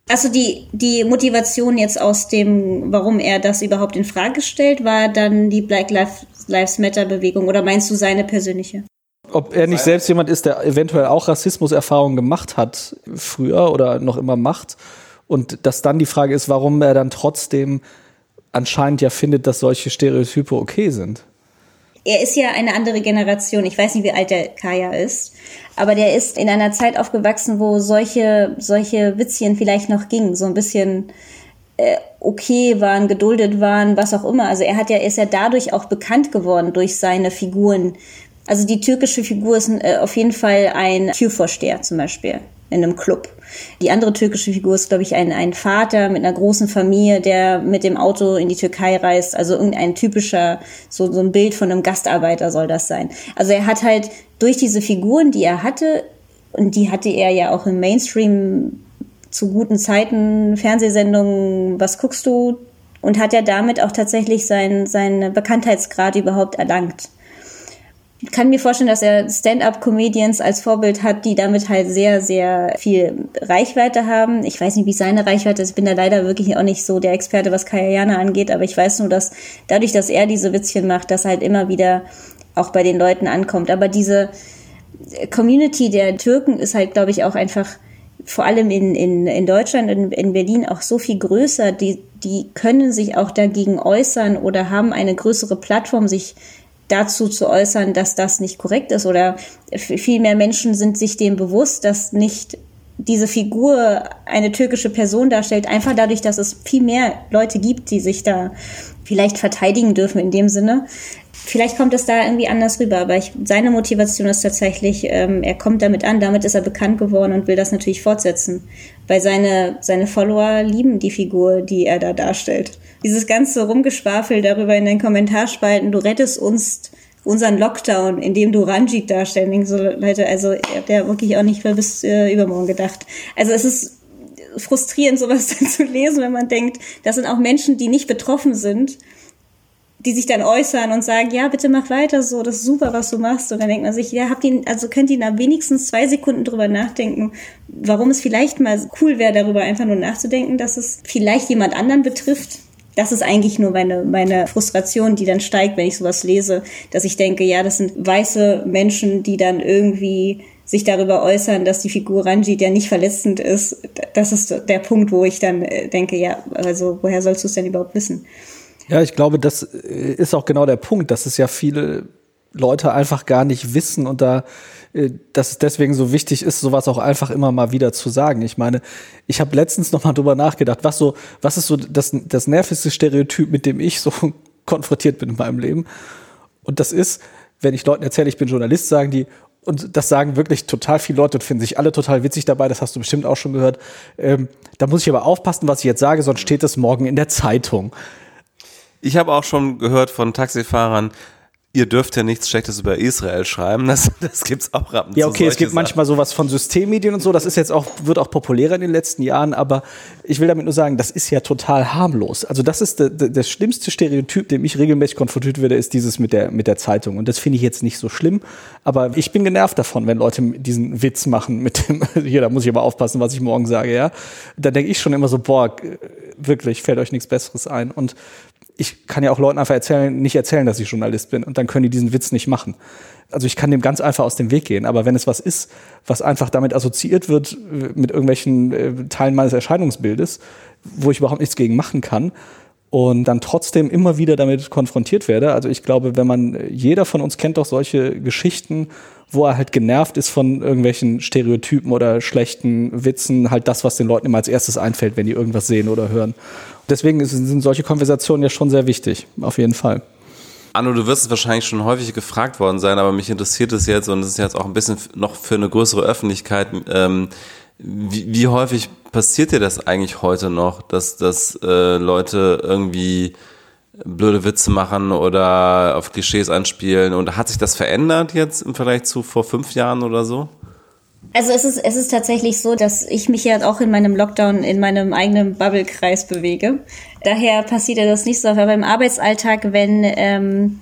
Also die, die Motivation jetzt aus dem, warum er das überhaupt in Frage stellt, war dann die Black Lives Matter Bewegung oder meinst du seine persönliche? Ob er nicht selbst jemand ist, der eventuell auch Rassismuserfahrungen gemacht hat früher oder noch immer macht und dass dann die Frage ist, warum er dann trotzdem anscheinend ja findet, dass solche Stereotype okay sind. Er ist ja eine andere Generation. Ich weiß nicht, wie alt der Kaya ist, aber der ist in einer Zeit aufgewachsen, wo solche, solche Witzchen vielleicht noch gingen, so ein bisschen äh, okay waren, geduldet waren, was auch immer. Also er hat ja, ist ja dadurch auch bekannt geworden durch seine Figuren. Also die türkische Figur ist äh, auf jeden Fall ein Türvorsteher zum Beispiel in einem Club. Die andere türkische Figur ist, glaube ich, ein, ein Vater mit einer großen Familie, der mit dem Auto in die Türkei reist. Also irgendein typischer, so, so ein Bild von einem Gastarbeiter soll das sein. Also er hat halt durch diese Figuren, die er hatte, und die hatte er ja auch im Mainstream zu guten Zeiten, Fernsehsendungen, was guckst du? Und hat er damit auch tatsächlich seinen, seinen Bekanntheitsgrad überhaupt erlangt kann mir vorstellen, dass er Stand-up-Comedians als Vorbild hat, die damit halt sehr, sehr viel Reichweite haben. Ich weiß nicht, wie seine Reichweite ist. Ich bin da leider wirklich auch nicht so der Experte, was Kayayana angeht, aber ich weiß nur, dass dadurch, dass er diese Witzchen macht, das halt immer wieder auch bei den Leuten ankommt. Aber diese Community der Türken ist halt, glaube ich, auch einfach vor allem in, in, in Deutschland, in, in Berlin auch so viel größer, die, die können sich auch dagegen äußern oder haben eine größere Plattform, sich dazu zu äußern, dass das nicht korrekt ist oder viel mehr Menschen sind sich dem bewusst, dass nicht diese Figur eine türkische Person darstellt, einfach dadurch, dass es viel mehr Leute gibt, die sich da vielleicht verteidigen dürfen in dem Sinne. Vielleicht kommt es da irgendwie anders rüber, aber ich, seine Motivation ist tatsächlich, ähm, er kommt damit an, damit ist er bekannt geworden und will das natürlich fortsetzen, weil seine, seine Follower lieben die Figur, die er da darstellt dieses ganze Rumgeschwafel darüber in den Kommentarspalten, du rettest uns unseren Lockdown, indem du Ranjit darstellst. So, Leute, also ihr habt ja wirklich auch nicht für bis äh, übermorgen gedacht. Also es ist frustrierend, sowas zu lesen, wenn man denkt, das sind auch Menschen, die nicht betroffen sind, die sich dann äußern und sagen, ja, bitte mach weiter so, das ist super, was du machst. Und dann denkt man sich, ja, habt ihr, also könnt ihr da wenigstens zwei Sekunden drüber nachdenken, warum es vielleicht mal cool wäre, darüber einfach nur nachzudenken, dass es vielleicht jemand anderen betrifft, das ist eigentlich nur meine, meine Frustration, die dann steigt, wenn ich sowas lese, dass ich denke, ja, das sind weiße Menschen, die dann irgendwie sich darüber äußern, dass die Figur Ranjit ja nicht verletzend ist. Das ist der Punkt, wo ich dann äh, denke, ja, also woher sollst du es denn überhaupt wissen? Ja, ich glaube, das äh, ist auch genau der Punkt, dass es ja viele Leute einfach gar nicht wissen und da äh, dass es deswegen so wichtig ist, sowas auch einfach immer mal wieder zu sagen. Ich meine, ich habe letztens noch mal drüber nachgedacht, was so, was ist so das, das nervigste Stereotyp, mit dem ich so konfrontiert bin in meinem Leben. Und das ist, wenn ich Leuten erzähle, ich bin Journalist, sagen die, und das sagen wirklich total viele Leute und finden sich alle total witzig dabei, das hast du bestimmt auch schon gehört. Ähm, da muss ich aber aufpassen, was ich jetzt sage, sonst steht es morgen in der Zeitung. Ich habe auch schon gehört von Taxifahrern, ihr dürft ja nichts Schlechtes über Israel schreiben. Das, das gibt's auch ab Ja, okay, es gibt Sachen. manchmal sowas von Systemmedien und so. Das ist jetzt auch, wird auch populärer in den letzten Jahren. Aber ich will damit nur sagen, das ist ja total harmlos. Also das ist das schlimmste Stereotyp, dem ich regelmäßig konfrontiert werde, ist dieses mit der, mit der Zeitung. Und das finde ich jetzt nicht so schlimm. Aber ich bin genervt davon, wenn Leute diesen Witz machen mit dem, hier, da muss ich aber aufpassen, was ich morgen sage, ja. Da denke ich schon immer so, boah, wirklich, fällt euch nichts Besseres ein. Und ich kann ja auch Leuten einfach erzählen, nicht erzählen, dass ich Journalist bin und dann können die diesen Witz nicht machen. Also ich kann dem ganz einfach aus dem Weg gehen, aber wenn es was ist, was einfach damit assoziiert wird äh, mit irgendwelchen äh, Teilen meines Erscheinungsbildes, wo ich überhaupt nichts gegen machen kann und dann trotzdem immer wieder damit konfrontiert werde. Also ich glaube, wenn man jeder von uns kennt doch solche Geschichten, wo er halt genervt ist von irgendwelchen Stereotypen oder schlechten Witzen, halt das, was den Leuten immer als erstes einfällt, wenn die irgendwas sehen oder hören. Deswegen sind solche Konversationen ja schon sehr wichtig, auf jeden Fall. Anno, du wirst es wahrscheinlich schon häufig gefragt worden sein, aber mich interessiert es jetzt und es ist jetzt auch ein bisschen noch für eine größere Öffentlichkeit. Ähm, wie, wie häufig passiert dir das eigentlich heute noch, dass, dass äh, Leute irgendwie blöde Witze machen oder auf Klischees anspielen? Und hat sich das verändert jetzt im Vergleich zu vor fünf Jahren oder so? Also es ist, es ist tatsächlich so, dass ich mich ja auch in meinem Lockdown in meinem eigenen Bubble-Kreis bewege. Daher passiert ja das nicht so, aber im Arbeitsalltag, wenn ähm,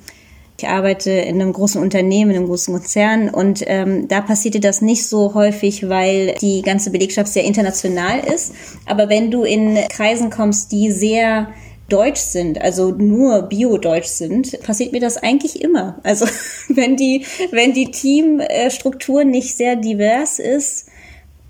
ich arbeite in einem großen Unternehmen, in einem großen Konzern und ähm, da passierte das nicht so häufig, weil die ganze Belegschaft sehr international ist. Aber wenn du in Kreisen kommst, die sehr deutsch sind, also nur bio-deutsch sind, passiert mir das eigentlich immer. Also wenn die, wenn die Teamstruktur nicht sehr divers ist,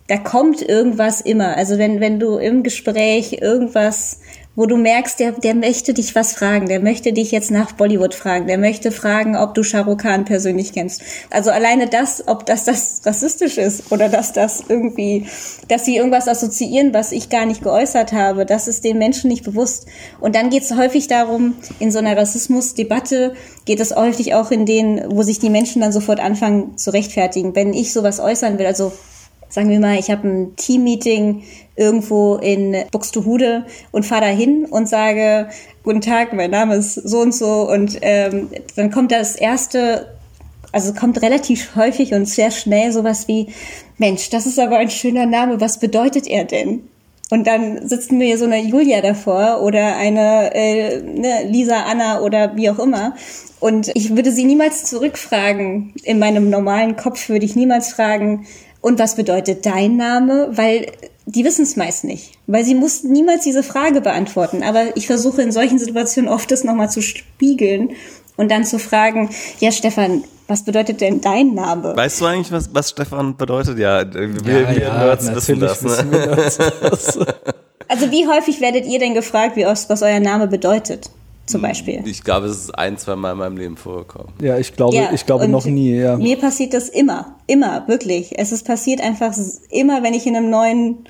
da kommt irgendwas immer. Also wenn, wenn du im Gespräch irgendwas wo du merkst, der, der möchte dich was fragen, der möchte dich jetzt nach Bollywood fragen, der möchte fragen, ob du Shah Rukh Khan persönlich kennst. Also alleine das, ob das das rassistisch ist oder dass das irgendwie, dass sie irgendwas assoziieren, was ich gar nicht geäußert habe, das ist den Menschen nicht bewusst. Und dann geht es häufig darum, in so einer Rassismusdebatte geht es häufig auch in denen, wo sich die Menschen dann sofort anfangen zu rechtfertigen. Wenn ich sowas äußern will, also sagen wir mal, ich habe ein Teammeeting irgendwo in Buxtehude und fahre da hin und sage, guten Tag, mein Name ist so und so und ähm, dann kommt das erste, also kommt relativ häufig und sehr schnell sowas wie, Mensch, das ist aber ein schöner Name, was bedeutet er denn? Und dann sitzt mir so eine Julia davor oder eine äh, ne, Lisa, Anna oder wie auch immer. Und ich würde sie niemals zurückfragen. In meinem normalen Kopf würde ich niemals fragen, und was bedeutet dein Name? Weil die wissen es meist nicht, weil sie mussten niemals diese Frage beantworten. Aber ich versuche in solchen Situationen oft das nochmal zu spiegeln und dann zu fragen, ja Stefan, was bedeutet denn dein Name? Weißt du eigentlich, was, was Stefan bedeutet? Ja, wir, ja, wir ja, Nerds wissen das. Ne? also wie häufig werdet ihr denn gefragt, wie was euer Name bedeutet? Zum Beispiel. Ich glaube, es ist ein, zwei Mal in meinem Leben vorgekommen. Ja, ich glaube, ja, ich glaube noch nie, ja. Mir passiert das immer, immer, wirklich. Es ist passiert einfach immer, wenn ich in einem neuen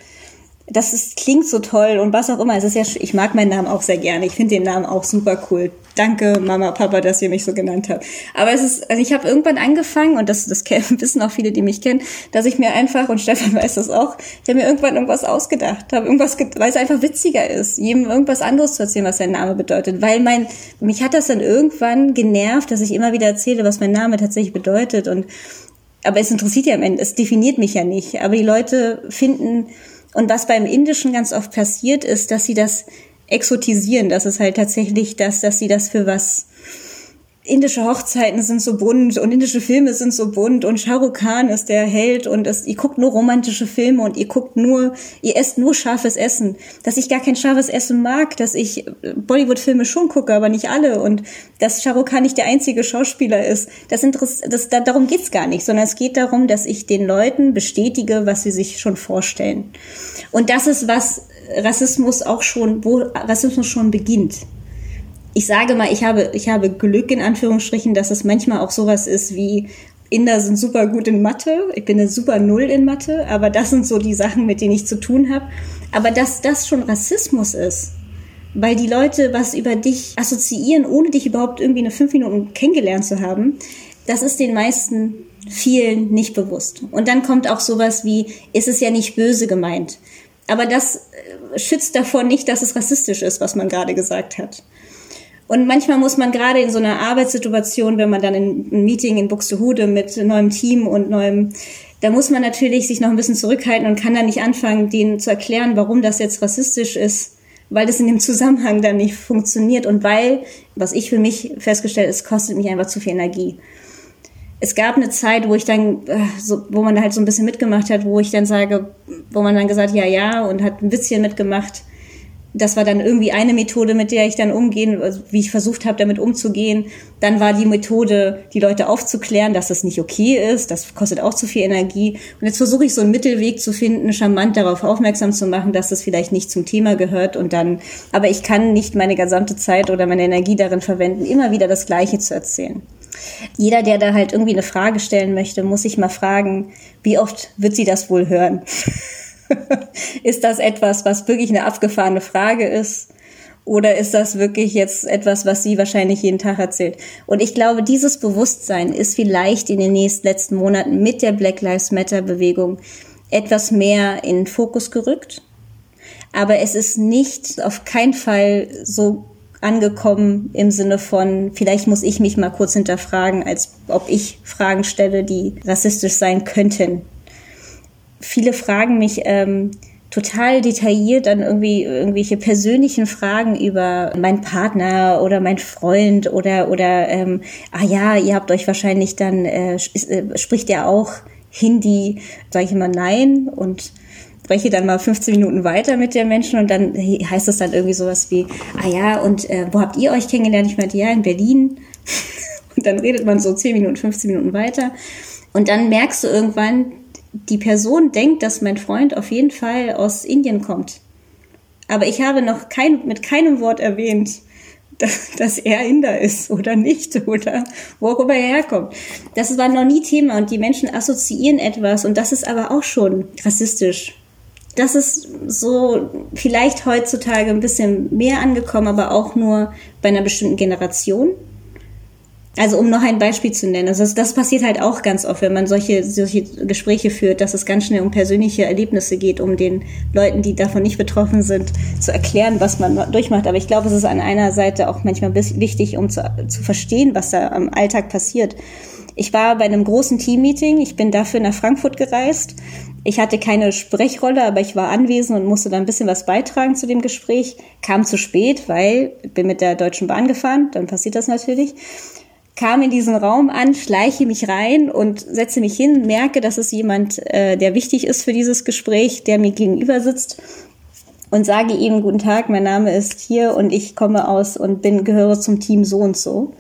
das ist, klingt so toll und was auch immer. Es ist ja, ich mag meinen Namen auch sehr gerne. Ich finde den Namen auch super cool. Danke, Mama, Papa, dass ihr mich so genannt habt. Aber es ist, also ich habe irgendwann angefangen, und das, das wissen auch viele, die mich kennen, dass ich mir einfach, und Stefan weiß das auch, ich habe mir irgendwann irgendwas ausgedacht, habe irgendwas, weil es einfach witziger ist, jedem irgendwas anderes zu erzählen, was sein Name bedeutet. Weil mein, mich hat das dann irgendwann genervt, dass ich immer wieder erzähle, was mein Name tatsächlich bedeutet. Und aber es interessiert ja am Ende, es definiert mich ja nicht. Aber die Leute finden, und was beim Indischen ganz oft passiert, ist, dass sie das exotisieren. Das ist halt tatsächlich das, dass sie das für was indische Hochzeiten sind so bunt und indische Filme sind so bunt und Shah Rukh Khan ist der Held und es, ihr guckt nur romantische Filme und ihr guckt nur, ihr esst nur scharfes Essen. Dass ich gar kein scharfes Essen mag, dass ich Bollywood-Filme schon gucke, aber nicht alle und dass Shah Rukh Khan nicht der einzige Schauspieler ist. Das interessiert, das, da, darum geht's gar nicht, sondern es geht darum, dass ich den Leuten bestätige, was sie sich schon vorstellen. Und das ist was Rassismus auch schon, wo Rassismus schon beginnt ich sage mal, ich habe, ich habe Glück in Anführungsstrichen, dass es manchmal auch sowas ist wie, Inder sind super gut in Mathe, ich bin eine super Null in Mathe, aber das sind so die Sachen, mit denen ich zu tun habe. Aber dass das schon Rassismus ist, weil die Leute was über dich assoziieren, ohne dich überhaupt irgendwie eine fünf Minuten kennengelernt zu haben, das ist den meisten vielen nicht bewusst. Und dann kommt auch sowas wie, ist es ja nicht böse gemeint. Aber das äh, schützt davor nicht, dass es rassistisch ist, was man gerade gesagt hat. Und manchmal muss man gerade in so einer Arbeitssituation, wenn man dann in ein Meeting in Buxtehude mit neuem Team und neuem, da muss man natürlich sich noch ein bisschen zurückhalten und kann dann nicht anfangen, denen zu erklären, warum das jetzt rassistisch ist, weil das in dem Zusammenhang dann nicht funktioniert und weil, was ich für mich festgestellt, es kostet mich einfach zu viel Energie. Es gab eine Zeit, wo ich dann, äh, wo man halt so ein bisschen mitgemacht hat, wo ich dann sage, wo man dann gesagt, ja, ja, und hat ein bisschen mitgemacht das war dann irgendwie eine Methode, mit der ich dann umgehen, also wie ich versucht habe, damit umzugehen. Dann war die Methode, die Leute aufzuklären, dass das nicht okay ist. Das kostet auch zu viel Energie. Und jetzt versuche ich so einen Mittelweg zu finden, charmant darauf aufmerksam zu machen, dass das vielleicht nicht zum Thema gehört. Und dann, aber ich kann nicht meine gesamte Zeit oder meine Energie darin verwenden, immer wieder das Gleiche zu erzählen. Jeder, der da halt irgendwie eine Frage stellen möchte, muss sich mal fragen, wie oft wird sie das wohl hören? ist das etwas, was wirklich eine abgefahrene Frage ist? Oder ist das wirklich jetzt etwas, was sie wahrscheinlich jeden Tag erzählt? Und ich glaube, dieses Bewusstsein ist vielleicht in den nächsten letzten Monaten mit der Black Lives Matter Bewegung etwas mehr in den Fokus gerückt. Aber es ist nicht auf keinen Fall so angekommen im Sinne von, vielleicht muss ich mich mal kurz hinterfragen, als ob ich Fragen stelle, die rassistisch sein könnten. Viele fragen mich ähm, total detailliert dann irgendwie irgendwelche persönlichen Fragen über meinen Partner oder meinen Freund oder oder ähm, ah ja, ihr habt euch wahrscheinlich dann äh, äh spricht er auch Hindi, sage ich immer nein und spreche dann mal 15 Minuten weiter mit den Menschen und dann heißt es dann irgendwie sowas wie, ah ja, und äh, wo habt ihr euch kennengelernt? Ich meinte, ja, in Berlin. und dann redet man so 10 Minuten, 15 Minuten weiter. Und dann merkst du irgendwann, die Person denkt, dass mein Freund auf jeden Fall aus Indien kommt. Aber ich habe noch kein, mit keinem Wort erwähnt, dass, dass er Inder ist oder nicht oder wo auch immer er herkommt. Das war noch nie Thema und die Menschen assoziieren etwas und das ist aber auch schon rassistisch das ist so vielleicht heutzutage ein bisschen mehr angekommen, aber auch nur bei einer bestimmten Generation. Also um noch ein Beispiel zu nennen, also das passiert halt auch ganz oft, wenn man solche, solche Gespräche führt, dass es ganz schnell um persönliche Erlebnisse geht, um den Leuten, die davon nicht betroffen sind, zu erklären, was man durchmacht. Aber ich glaube, es ist an einer Seite auch manchmal wichtig, um zu, zu verstehen, was da am Alltag passiert. Ich war bei einem großen Teammeeting, ich bin dafür nach Frankfurt gereist ich hatte keine Sprechrolle, aber ich war anwesend und musste da ein bisschen was beitragen zu dem Gespräch. Kam zu spät, weil bin mit der Deutschen Bahn gefahren, dann passiert das natürlich. Kam in diesen Raum an, schleiche mich rein und setze mich hin, merke, dass es jemand, äh, der wichtig ist für dieses Gespräch, der mir gegenüber sitzt und sage ihm, guten Tag, mein Name ist hier und ich komme aus und bin, gehöre zum Team so und so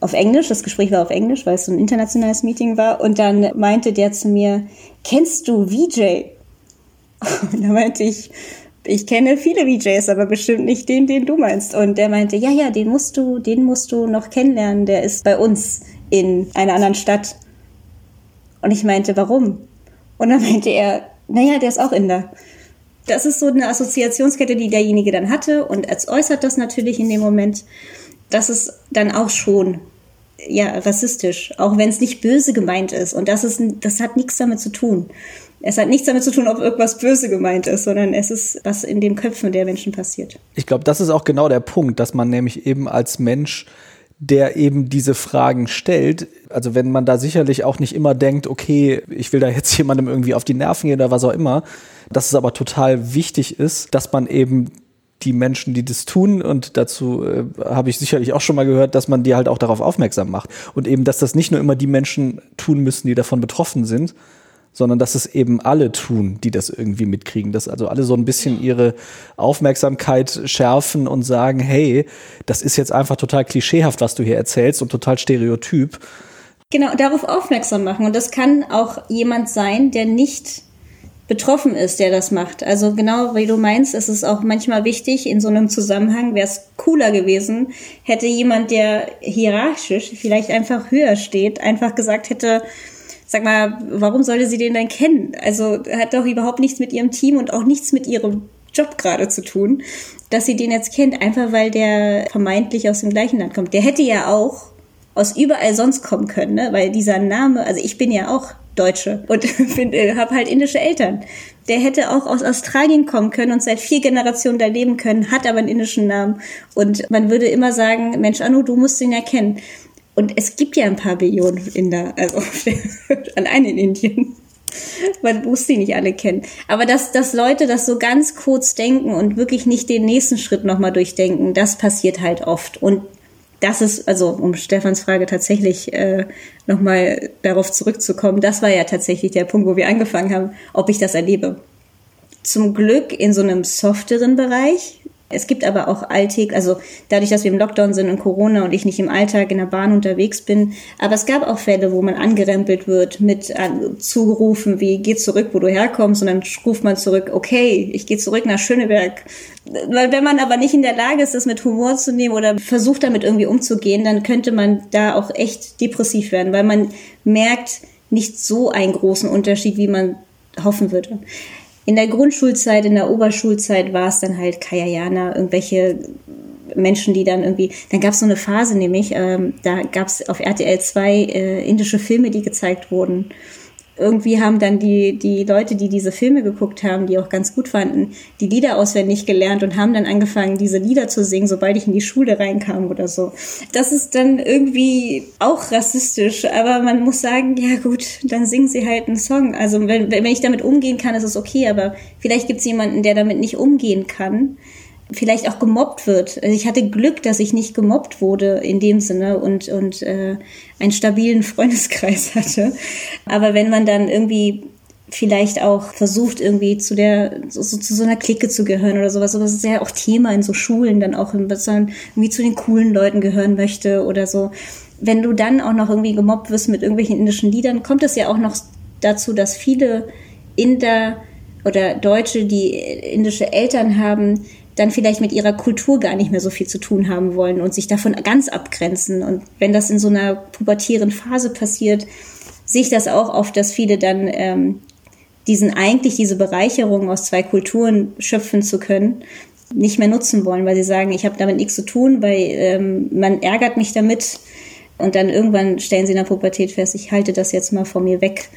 auf Englisch. Das Gespräch war auf Englisch, weil es so ein internationales Meeting war. Und dann meinte der zu mir, kennst du VJ? Und da meinte ich, ich kenne viele VJs, aber bestimmt nicht den, den du meinst. Und der meinte, ja, ja, den musst du, den musst du noch kennenlernen. Der ist bei uns in einer anderen Stadt. Und ich meinte, warum? Und dann meinte er, naja, der ist auch Inder. Das ist so eine Assoziationskette, die derjenige dann hatte. Und als äußert das natürlich in dem Moment, das ist dann auch schon ja rassistisch, auch wenn es nicht böse gemeint ist. Und das ist, das hat nichts damit zu tun. Es hat nichts damit zu tun, ob irgendwas böse gemeint ist, sondern es ist, was in den Köpfen der Menschen passiert. Ich glaube, das ist auch genau der Punkt, dass man nämlich eben als Mensch der eben diese Fragen stellt. Also wenn man da sicherlich auch nicht immer denkt, okay, ich will da jetzt jemandem irgendwie auf die Nerven gehen oder was auch immer, dass es aber total wichtig ist, dass man eben die Menschen, die das tun, und dazu äh, habe ich sicherlich auch schon mal gehört, dass man die halt auch darauf aufmerksam macht. Und eben, dass das nicht nur immer die Menschen tun müssen, die davon betroffen sind, sondern dass es eben alle tun, die das irgendwie mitkriegen. Dass also alle so ein bisschen ihre Aufmerksamkeit schärfen und sagen, hey, das ist jetzt einfach total klischeehaft, was du hier erzählst und total stereotyp. Genau, darauf aufmerksam machen. Und das kann auch jemand sein, der nicht betroffen ist, der das macht. Also genau wie du meinst, ist es auch manchmal wichtig, in so einem Zusammenhang wäre es cooler gewesen, hätte jemand, der hierarchisch vielleicht einfach höher steht, einfach gesagt hätte, sag mal, warum sollte sie den denn kennen? Also hat doch überhaupt nichts mit ihrem Team und auch nichts mit ihrem Job gerade zu tun, dass sie den jetzt kennt, einfach weil der vermeintlich aus dem gleichen Land kommt. Der hätte ja auch aus überall sonst kommen können, ne? weil dieser Name, also ich bin ja auch Deutsche und äh, habe halt indische Eltern. Der hätte auch aus Australien kommen können und seit vier Generationen da leben können, hat aber einen indischen Namen. Und man würde immer sagen, Mensch, Anu, du musst ihn ja kennen. Und es gibt ja ein paar Billionen Inder, also allein in Indien. Man muss sie nicht alle kennen. Aber dass, dass Leute das so ganz kurz denken und wirklich nicht den nächsten Schritt nochmal durchdenken, das passiert halt oft. Und das ist, also um Stefans Frage tatsächlich äh, nochmal darauf zurückzukommen, das war ja tatsächlich der Punkt, wo wir angefangen haben, ob ich das erlebe. Zum Glück in so einem softeren Bereich, es gibt aber auch Alltag, also dadurch, dass wir im Lockdown sind und Corona und ich nicht im Alltag in der Bahn unterwegs bin. Aber es gab auch Fälle, wo man angerempelt wird mit Zugerufen wie geh zurück, wo du herkommst und dann ruft man zurück, okay, ich gehe zurück nach Schöneberg. Weil wenn man aber nicht in der Lage ist, das mit Humor zu nehmen oder versucht damit irgendwie umzugehen, dann könnte man da auch echt depressiv werden, weil man merkt nicht so einen großen Unterschied, wie man hoffen würde. In der Grundschulzeit, in der Oberschulzeit war es dann halt Kayayana, irgendwelche Menschen, die dann irgendwie, dann gab es so eine Phase nämlich, ähm, da gab es auf RTL 2 äh, indische Filme, die gezeigt wurden irgendwie haben dann die, die Leute, die diese Filme geguckt haben, die auch ganz gut fanden, die Lieder auswendig gelernt und haben dann angefangen, diese Lieder zu singen, sobald ich in die Schule reinkam oder so. Das ist dann irgendwie auch rassistisch, aber man muss sagen, ja gut, dann singen sie halt einen Song. Also wenn, wenn ich damit umgehen kann, ist es okay, aber vielleicht gibt es jemanden, der damit nicht umgehen kann vielleicht auch gemobbt wird. Also ich hatte Glück, dass ich nicht gemobbt wurde in dem Sinne und, und äh, einen stabilen Freundeskreis hatte. Aber wenn man dann irgendwie vielleicht auch versucht, irgendwie zu der, so, zu so einer Clique zu gehören oder sowas, sowas ist ja auch Thema in so Schulen, dann auch, dass man irgendwie zu den coolen Leuten gehören möchte oder so. Wenn du dann auch noch irgendwie gemobbt wirst mit irgendwelchen indischen Liedern, kommt es ja auch noch dazu, dass viele Inder oder Deutsche, die indische Eltern haben, dann vielleicht mit ihrer Kultur gar nicht mehr so viel zu tun haben wollen und sich davon ganz abgrenzen. Und wenn das in so einer pubertären Phase passiert, sehe ich das auch oft, dass viele dann ähm, diesen eigentlich diese Bereicherung aus zwei Kulturen schöpfen zu können, nicht mehr nutzen wollen, weil sie sagen, ich habe damit nichts zu tun, weil ähm, man ärgert mich damit. Und dann irgendwann stellen sie in der Pubertät fest, ich halte das jetzt mal von mir weg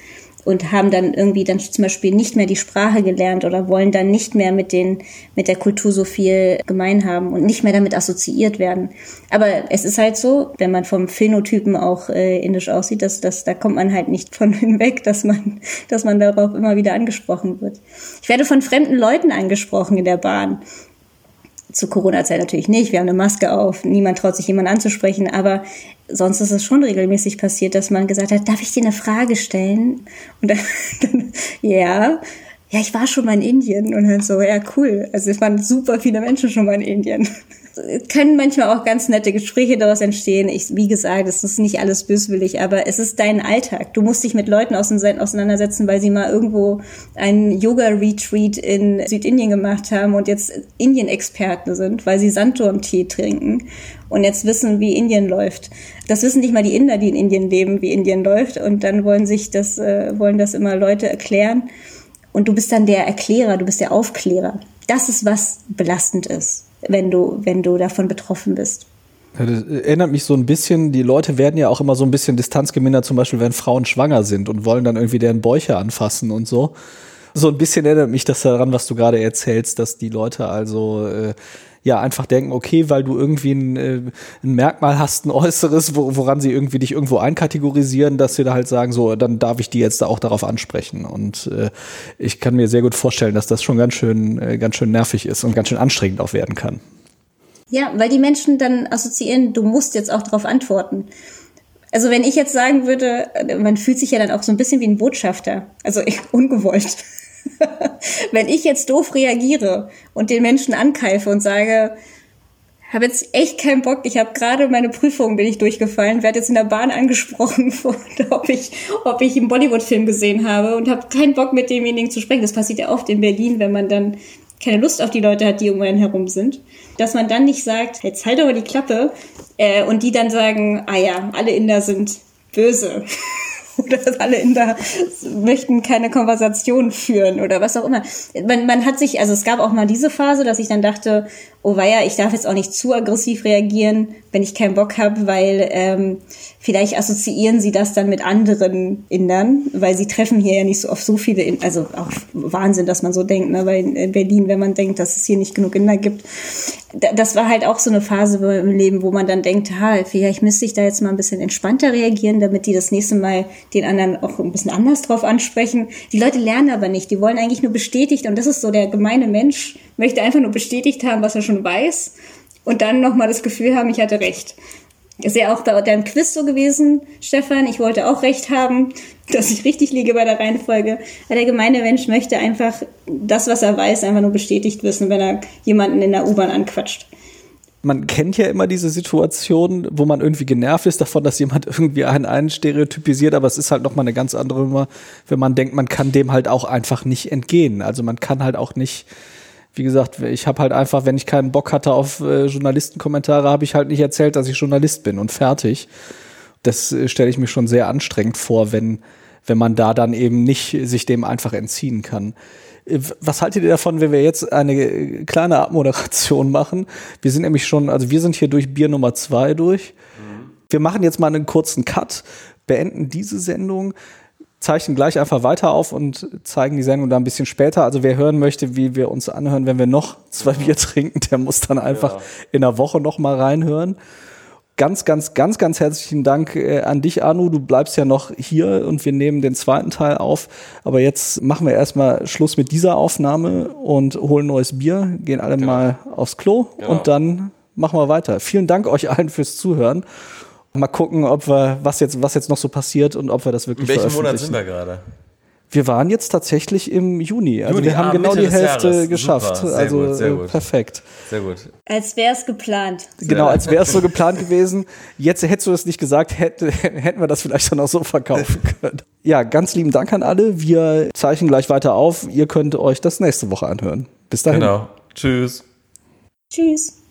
und haben dann irgendwie dann zum Beispiel nicht mehr die Sprache gelernt oder wollen dann nicht mehr mit den mit der Kultur so viel gemein haben und nicht mehr damit assoziiert werden. Aber es ist halt so, wenn man vom Phänotypen auch äh, indisch aussieht, dass, dass da kommt man halt nicht von hinweg, dass man dass man darauf immer wieder angesprochen wird. Ich werde von fremden Leuten angesprochen in der Bahn zu Corona-Zeit natürlich nicht. Wir haben eine Maske auf, niemand traut sich jemand anzusprechen, aber sonst ist es schon regelmäßig passiert, dass man gesagt hat, darf ich dir eine Frage stellen? Und dann ja, ja, ich war schon mal in Indien und dann so, ja, cool. Also es waren super viele Menschen schon mal in Indien können manchmal auch ganz nette Gespräche daraus entstehen. Ich, wie gesagt, es ist nicht alles böswillig, aber es ist dein Alltag. Du musst dich mit Leuten auseinandersetzen, weil sie mal irgendwo einen Yoga-Retreat in Südindien gemacht haben und jetzt Indien-Experten sind, weil sie Sandturmtee trinken und jetzt wissen, wie Indien läuft. Das wissen nicht mal die Inder, die in Indien leben, wie Indien läuft und dann wollen sich das, äh, wollen das immer Leute erklären und du bist dann der Erklärer, du bist der Aufklärer. Das ist was belastend ist wenn du, wenn du davon betroffen bist. Das erinnert mich so ein bisschen, die Leute werden ja auch immer so ein bisschen distanzgemindert, zum Beispiel wenn Frauen schwanger sind und wollen dann irgendwie deren Bäuche anfassen und so. So ein bisschen erinnert mich das daran, was du gerade erzählst, dass die Leute also äh, ja einfach denken, okay, weil du irgendwie ein, äh, ein Merkmal hast, ein äußeres, wo, woran sie irgendwie dich irgendwo einkategorisieren, dass sie da halt sagen, so, dann darf ich die jetzt da auch darauf ansprechen. Und äh, ich kann mir sehr gut vorstellen, dass das schon ganz schön, äh, ganz schön nervig ist und ganz schön anstrengend auch werden kann. Ja, weil die Menschen dann assoziieren, du musst jetzt auch darauf antworten. Also wenn ich jetzt sagen würde, man fühlt sich ja dann auch so ein bisschen wie ein Botschafter, also ungewollt. Wenn ich jetzt doof reagiere und den Menschen ankeife und sage, habe jetzt echt keinen Bock, ich habe gerade meine Prüfung bin ich durchgefallen, werde jetzt in der Bahn angesprochen, ob ich, ob ich einen Bollywood-Film gesehen habe und habe keinen Bock mit demjenigen zu sprechen. Das passiert ja oft in Berlin, wenn man dann keine Lust auf die Leute hat, die um einen herum sind. Dass man dann nicht sagt, jetzt halt aber die Klappe äh, und die dann sagen, ah ja, alle Inder sind böse. oder alle in da möchten keine Konversation führen oder was auch immer. Man, man hat sich, also es gab auch mal diese Phase, dass ich dann dachte, oh weia, ich darf jetzt auch nicht zu aggressiv reagieren, wenn ich keinen Bock habe, weil ähm, vielleicht assoziieren sie das dann mit anderen Indern, weil sie treffen hier ja nicht so oft so viele, in also auch Wahnsinn, dass man so denkt, ne? weil in Berlin, wenn man denkt, dass es hier nicht genug Inder gibt, das war halt auch so eine Phase im Leben, wo man dann denkt, ha, vielleicht müsste ich da jetzt mal ein bisschen entspannter reagieren, damit die das nächste Mal den anderen auch ein bisschen anders drauf ansprechen. Die Leute lernen aber nicht, die wollen eigentlich nur bestätigt und das ist so der gemeine Mensch, möchte einfach nur bestätigt haben, was er schon weiß und dann nochmal das Gefühl haben, ich hatte recht. Ist ja auch bei deinem Quiz so gewesen, Stefan. Ich wollte auch recht haben, dass ich richtig liege bei der Reihenfolge. Weil der gemeine Mensch möchte einfach das, was er weiß, einfach nur bestätigt wissen, wenn er jemanden in der U-Bahn anquatscht. Man kennt ja immer diese Situation, wo man irgendwie genervt ist davon, dass jemand irgendwie einen, einen stereotypisiert, aber es ist halt nochmal eine ganz andere Nummer, wenn man denkt, man kann dem halt auch einfach nicht entgehen. Also man kann halt auch nicht wie gesagt, ich habe halt einfach, wenn ich keinen Bock hatte auf äh, Journalistenkommentare, habe ich halt nicht erzählt, dass ich Journalist bin und fertig. Das äh, stelle ich mir schon sehr anstrengend vor, wenn wenn man da dann eben nicht sich dem einfach entziehen kann. Äh, was haltet ihr davon, wenn wir jetzt eine kleine Abmoderation machen? Wir sind nämlich schon, also wir sind hier durch Bier Nummer zwei durch. Mhm. Wir machen jetzt mal einen kurzen Cut, beenden diese Sendung, zeichnen gleich einfach weiter auf und zeigen die Sendung da ein bisschen später. Also wer hören möchte, wie wir uns anhören, wenn wir noch zwei Bier trinken, der muss dann einfach ja. in der Woche noch mal reinhören. Ganz, ganz, ganz, ganz herzlichen Dank äh, an dich, Anu. Du bleibst ja noch hier und wir nehmen den zweiten Teil auf. Aber jetzt machen wir erstmal Schluss mit dieser Aufnahme und holen neues Bier, gehen alle genau. mal aufs Klo genau. und dann machen wir weiter. Vielen Dank euch allen fürs Zuhören. Mal gucken, ob wir, was jetzt, was jetzt noch so passiert und ob wir das wirklich In welchem Monat sind wir gerade? Wir waren jetzt tatsächlich im Juni. Also Juni, wir haben ah, genau Mitte die Hälfte geschafft. Super, also gut, sehr gut. perfekt. Sehr gut. Als wäre es geplant. Genau, als wäre es so geplant gewesen. Jetzt hättest du das nicht gesagt, hätte, hätten wir das vielleicht dann auch so verkaufen können. Ja, ganz lieben Dank an alle. Wir zeichnen gleich weiter auf. Ihr könnt euch das nächste Woche anhören. Bis dahin. Genau. Tschüss. Tschüss.